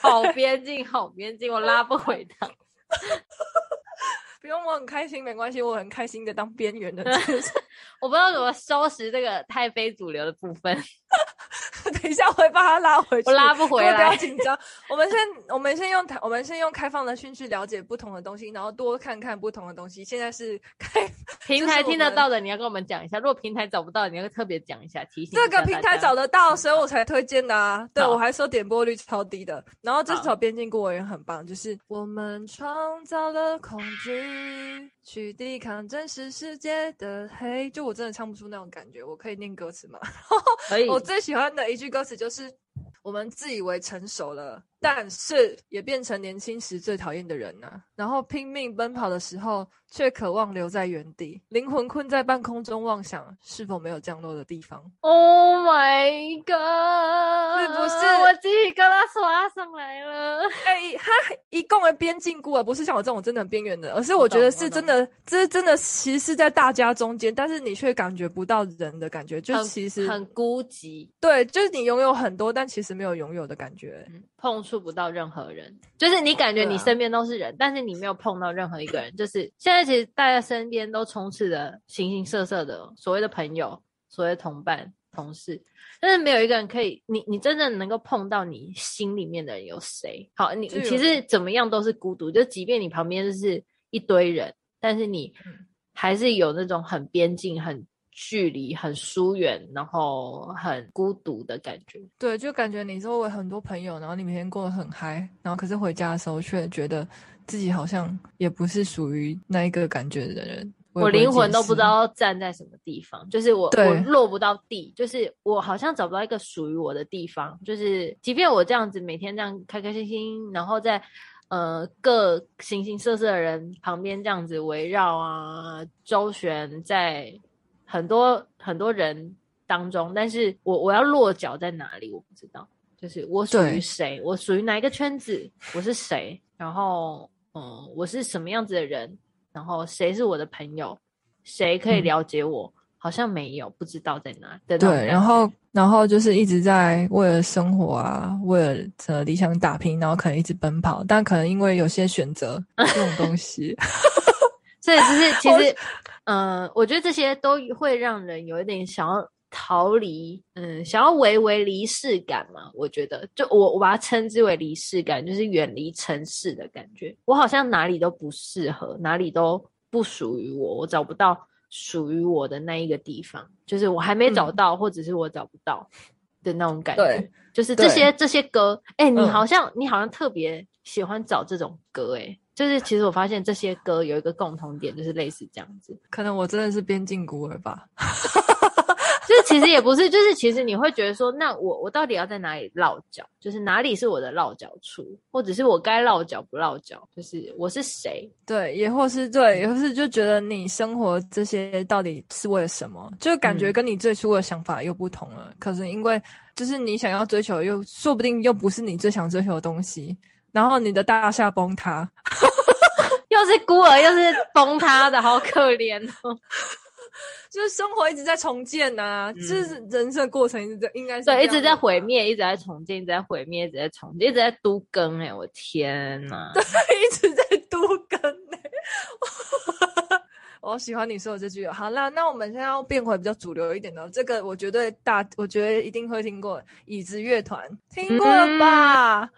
好边境，好边境，我拉不回他。不用，我很开心，没关系，我很开心的当边缘的。我不知道怎么收拾这个太非主流的部分。等一下，我会把它拉回去。我拉不回来，不要紧张。我们先，我们先用台，我们先用开放的心去了解不同的东西，然后多看看不同的东西。现在是开 平台听得到的，你要跟我们讲一下。如果平台找不到，你要特别讲一下，提醒。这个平台找得到，所以我才推荐的啊。对，我还说点播率超低的。然后这首《边境孤儿》也很棒，就是我们创造了恐惧。去抵抗真实世界的黑，就我真的唱不出那种感觉。我可以念歌词吗？可以。我最喜欢的一句歌词就是：我们自以为成熟了。但是也变成年轻时最讨厌的人呐、啊，然后拼命奔跑的时候，却渴望留在原地，灵魂困在半空中，妄想是否没有降落的地方。Oh my god！是不是我鸡皮疙瘩刷上来了？哎、欸，他一共的边境孤儿，不是像我这种真的很边缘的，而是我觉得是真的，这是真的，其实是在大家中间，但是你却感觉不到人的感觉，就其实很，很孤寂。对，就是你拥有很多，但其实没有拥有的感觉。嗯碰触不到任何人，就是你感觉你身边都是人，啊、但是你没有碰到任何一个人。就是现在，其实大家身边都充斥着形形色色的所谓的朋友、所谓的同伴、同事，但是没有一个人可以，你你真正能够碰到你心里面的人有谁？好，你你其实怎么样都是孤独，就即便你旁边就是一堆人，但是你还是有那种很边境很。距离很疏远，然后很孤独的感觉。对，就感觉你周围很多朋友，然后你每天过得很嗨，然后可是回家的时候却觉得自己好像也不是属于那一个感觉的人。我灵魂都不知道站在什么地方，就是我我落不到地，就是我好像找不到一个属于我的地方。就是即便我这样子每天这样开开心心，然后在呃各形形色色的人旁边这样子围绕啊周旋在。很多很多人当中，但是我我要落脚在哪里，我不知道。就是我属于谁，我属于哪一个圈子，我是谁，然后嗯，我是什么样子的人，然后谁是我的朋友，谁可以了解我，嗯、好像没有，不知道在哪。对，然后然后就是一直在为了生活啊，为了呃理想打拼，然后可能一直奔跑，但可能因为有些选择 这种东西，所以就是其实。嗯，我觉得这些都会让人有一点想要逃离，嗯，想要维维离世感嘛。我觉得，就我我把它称之为离世感，就是远离城市的感觉。我好像哪里都不适合，哪里都不属于我，我找不到属于我的那一个地方，就是我还没找到，嗯、或者是我找不到的那种感觉。对，就是这些这些歌，哎、欸，你好像、嗯、你好像特别喜欢找这种歌、欸，哎。就是其实我发现这些歌有一个共同点，就是类似这样子。可能我真的是边境孤儿吧。就其实也不是，就是其实你会觉得说，那我我到底要在哪里落脚？就是哪里是我的落脚处，或者是我该落脚不落脚？就是我是谁？对，也或是对，也或是就觉得你生活这些到底是为了什么？就感觉跟你最初的想法又不同了。嗯、可是因为就是你想要追求又，又说不定又不是你最想追求的东西。然后你的大厦崩塌，又是孤儿，又是崩塌的，好可怜哦！就是生活一直在重建呐、啊，就、嗯、是人生过程一直在，应该是对，一直在毁灭，一直在重建，一直在毁灭，一直在重建，一直在都更哎，我天 呐，对，一直在都更哎。我喜欢你说的这句。好啦，那我们现在要变回比较主流一点的，这个我绝对大，我觉得一定会听过椅子乐团，听过了吧？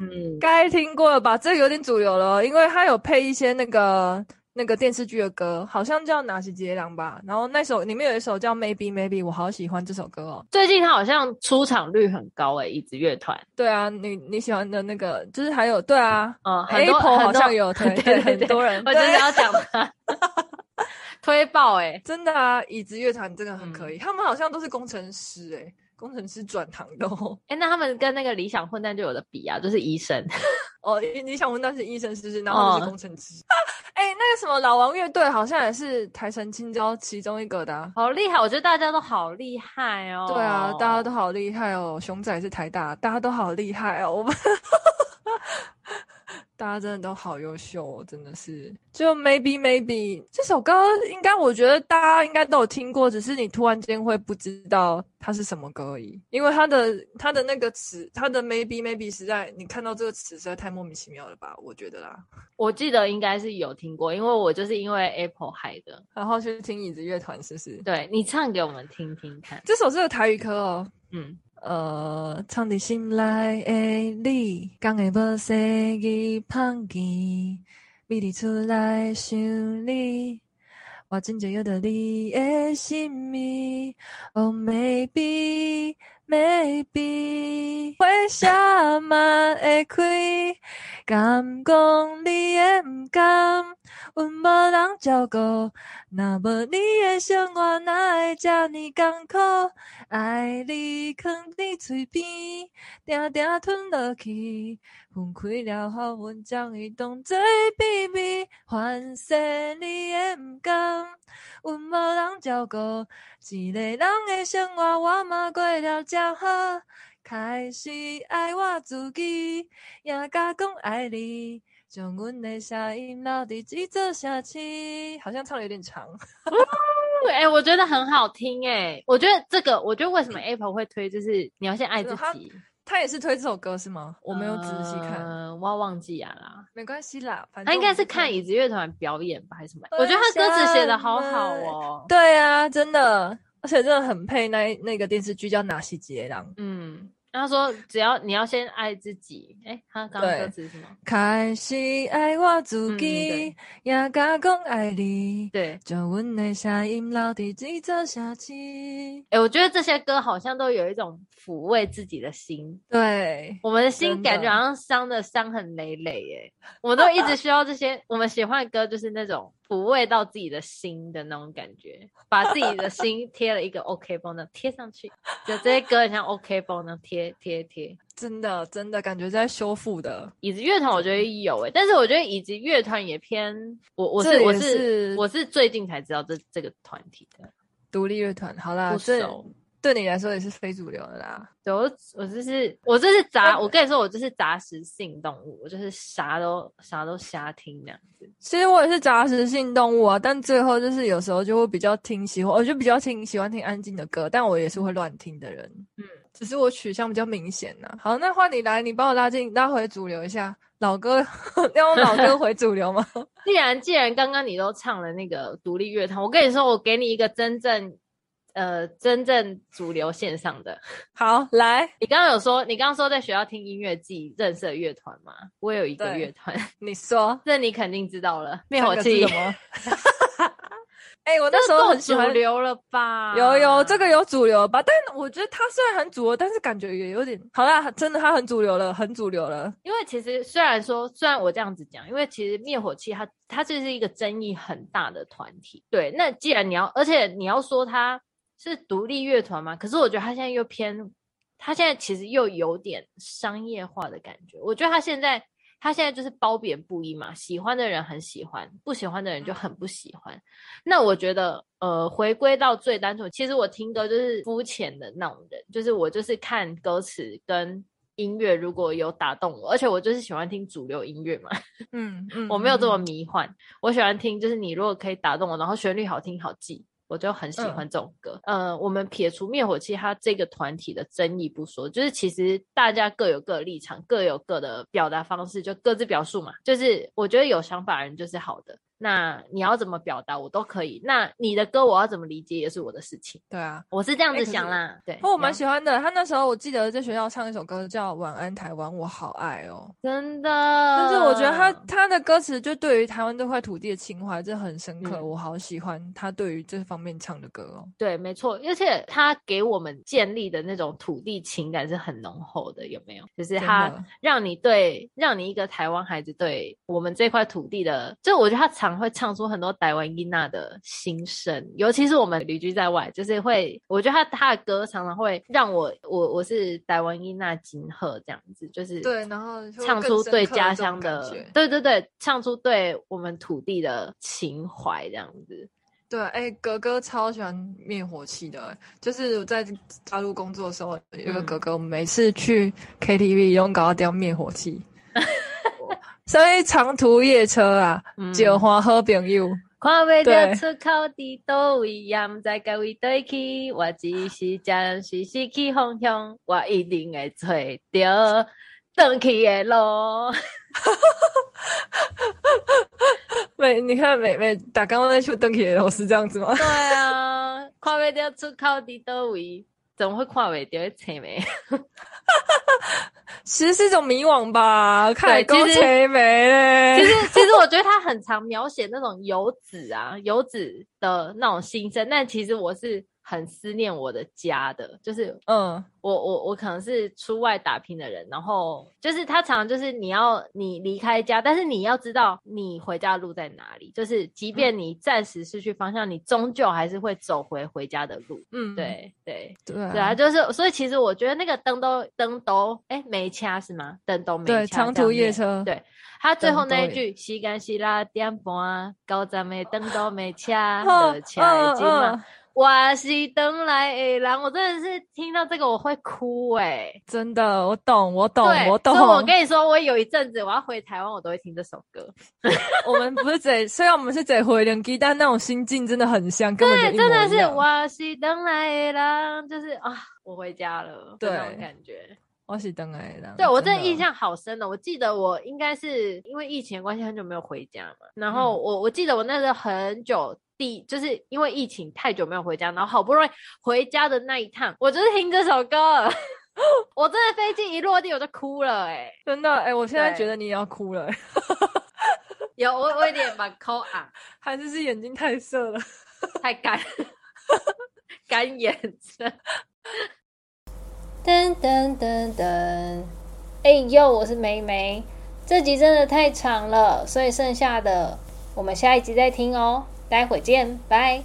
嗯，该听过了吧？这个有点主流了，因为它有配一些那个那个电视剧的歌，好像叫《哪些杰良》吧。然后那首里面有一首叫《Maybe Maybe》，我好喜欢这首歌哦。最近他好像出场率很高诶，椅子乐团。对啊，你你喜欢的那个，就是还有对啊，嗯，Apple 好像有推，很多 人，我真的要讲他。推爆哎、欸，真的啊！椅子乐团真的很可以，嗯、他们好像都是工程师哎、欸，工程师转行的哦。哎、欸，那他们跟那个理想混蛋就有的比啊，就是医生哦。你想问那是医生是不是？然后是工程师。哎、哦欸，那个什么老王乐队好像也是台城青椒其中一个的、啊，好厉害！我觉得大家都好厉害哦。对啊，大家都好厉害哦。熊仔是台大，大家都好厉害哦。我们。大家真的都好优秀哦，真的是。就 maybe maybe 这首歌，应该我觉得大家应该都有听过，只是你突然间会不知道它是什么歌而已。因为它的它的那个词，它的 maybe maybe 实在，你看到这个词实在太莫名其妙了吧？我觉得啦。我记得应该是有听过，因为我就是因为 Apple 嗨的，然后去听椅子乐团，是不是？对，你唱给我们听听看。这首是个台语歌哦，嗯。呃，藏伫心内的你，讲的无细语香甜，美丽出来想你，我真正有着你的心意。Oh maybe maybe，为什么会开？敢讲你也不甘，阮无人照顾，若无你的生活哪会这么艰苦？爱你囥伫嘴边，定定吞落去，分开了后，阮将伊当作秘密。烦死你也不甘，阮无人照顾，一个人的生活我嘛过了真好。开始爱我自己，也敢讲爱你，将阮的声音留在这座城市。好像唱的有点长，哎、欸，我觉得很好听哎、欸。我觉得这个，我觉得为什么 Apple 会推，就是你要先爱自己。他也是推这首歌是吗？我没有仔细看，呃、我要忘记啊啦。没关系啦，反正他应该是看椅子乐团表演吧，还是什么？我觉得他歌词写的好好哦。对啊，真的，而且真的很配那那个电视剧叫《纳西杰郎》。嗯。他说：“只要你要先爱自己。欸”哎，他刚刚歌词是什么？开始爱我自己，也敢讲爱你。对，将阮的声音留在这座城市。哎，我觉得这些歌好像都有一种抚慰自己的心。对，我们的心感觉好像伤的伤痕累累。耶。我们都一直需要这些。我们喜欢的歌就是那种。抚慰到自己的心的那种感觉，把自己的心贴了一个 OK 绷的贴上去，就这些歌很像 OK 绷的贴贴贴，真的真的感觉在修复的。椅子乐团我觉得有诶、欸，但是我觉得椅子乐团也偏我我是，是我是我是最近才知道这这个团体的独立乐团。好啦，不熟。对你来说也是非主流的啦。对，我我就是我这是杂，我跟你说我这是杂食性动物，我就是啥都啥都瞎听那样子。其实我也是杂食性动物啊，但最后就是有时候就会比较听喜欢，我就比较听喜欢听安静的歌，但我也是会乱听的人。嗯，只是我取向比较明显呐。好，那换你来，你帮我拉进拉回主流一下，老歌 要用老歌回主流吗？既然既然刚刚你都唱了那个独立乐团，我跟你说，我给你一个真正。呃，真正主流线上的，好来，你刚刚有说，你刚刚说在学校听音乐季认识的乐团吗？我有一个乐团，你说，这你肯定知道了，灭火器。哎、欸，我那时候很喜欢主流了吧？有有，这个有主流吧？但我觉得它虽然很主流，但是感觉也有点好啦。真的，它很主流了，很主流了。因为其实虽然说，虽然我这样子讲，因为其实灭火器它它这是一个争议很大的团体。对，那既然你要，而且你要说它。是独立乐团吗？可是我觉得他现在又偏，他现在其实又有点商业化的感觉。我觉得他现在，他现在就是褒贬不一嘛，喜欢的人很喜欢，不喜欢的人就很不喜欢。那我觉得，呃，回归到最单纯，其实我听歌就是肤浅的那种人，就是我就是看歌词跟音乐如果有打动我，而且我就是喜欢听主流音乐嘛，嗯嗯，我没有这么迷幻，嗯，我喜欢听就是你如果可以打动我，然后旋律好听好记。我就很喜欢这种歌。嗯、呃，我们撇除灭火器它这个团体的争议不说，就是其实大家各有各的立场，各有各的表达方式，就各自表述嘛。就是我觉得有想法的人就是好的。那你要怎么表达，我都可以。那你的歌我要怎么理解，也是我的事情。对啊，我是这样子想啦。欸、对，我蛮喜欢的。他那时候我记得在学校唱一首歌叫《晚安台湾》，我好爱哦，真的。但是我觉得他他的歌词就对于台湾这块土地的情怀，这很深刻，嗯。我好喜欢他对于这方面唱的歌哦。对，没错，而且他给我们建立的那种土地情感是很浓厚的，有没有？就是他让你对，让你一个台湾孩子对我们这块土地的，就我觉得他常会唱出很多台湾伊娜的心声，尤其是我们旅居在外，就是会，我觉得他他的歌常常会让我，我我是台湾伊娜金鹤这样子，就是对，然后唱出对家乡的，对对对，唱出对我们土地的情怀这样子。对，哎、欸，哥哥超喜欢灭火器的，就是我在大陆工作的时候，有个哥哥，每次去 KTV 用搞掉灭火器。所以长途夜车啊，就换好朋友。看未到出口伫倒位，也毋知该位倒去。我只是暂时失去方向，我一定会找到转去的路。每你看每每打刚刚那出转去的路是这样子吗？对啊，看未到出口伫倒位，怎么会看未到？切没？其实是一种迷惘吧，看高垂没嘞。其实，其实我觉得他很常描写那种游子啊，游子的那种心声。但其实我是很思念我的家的，就是嗯，我我我可能是出外打拼的人，然后就是他常常就是你要你离开家，但是你要知道你回家的路在哪里，就是即便你暂时失去方向，嗯、你终究还是会走回回家的路。嗯，对对对对啊，就是所以其实我觉得那个灯都灯都哎没掐是吗？灯都没掐。对，长途夜车。对，他最后那一句西干西拉颠簸啊，高站没灯都没掐 的掐已经嘛。我是等来的人，我真的是听到这个我会哭哎、欸，真的，我懂，我懂，我懂。所以我跟你说，我有一阵子我要回台湾，我都会听这首歌。我们不是在，虽然我们是在回连机，但那种心境真的很像，根本一模一真的是我是等来的人，就是啊，我回家了，对那种感觉。我是等来的，对我真的印象好深的。我记得我应该是因为疫情的关系，很久没有回家嘛。然后我我记得我那时候很久。就是因为疫情太久没有回家，然后好不容易回家的那一趟，我就是听这首歌，我真的飞机一落地我就哭了、欸，哎，真的，哎、欸，我现在觉得你也要哭了、欸，有我我有点把口啊，还是是眼睛太涩了，太干，干眼症。噔噔噔噔，哎呦，我是梅梅，这集真的太长了，所以剩下的我们下一集再听哦。待会见，拜。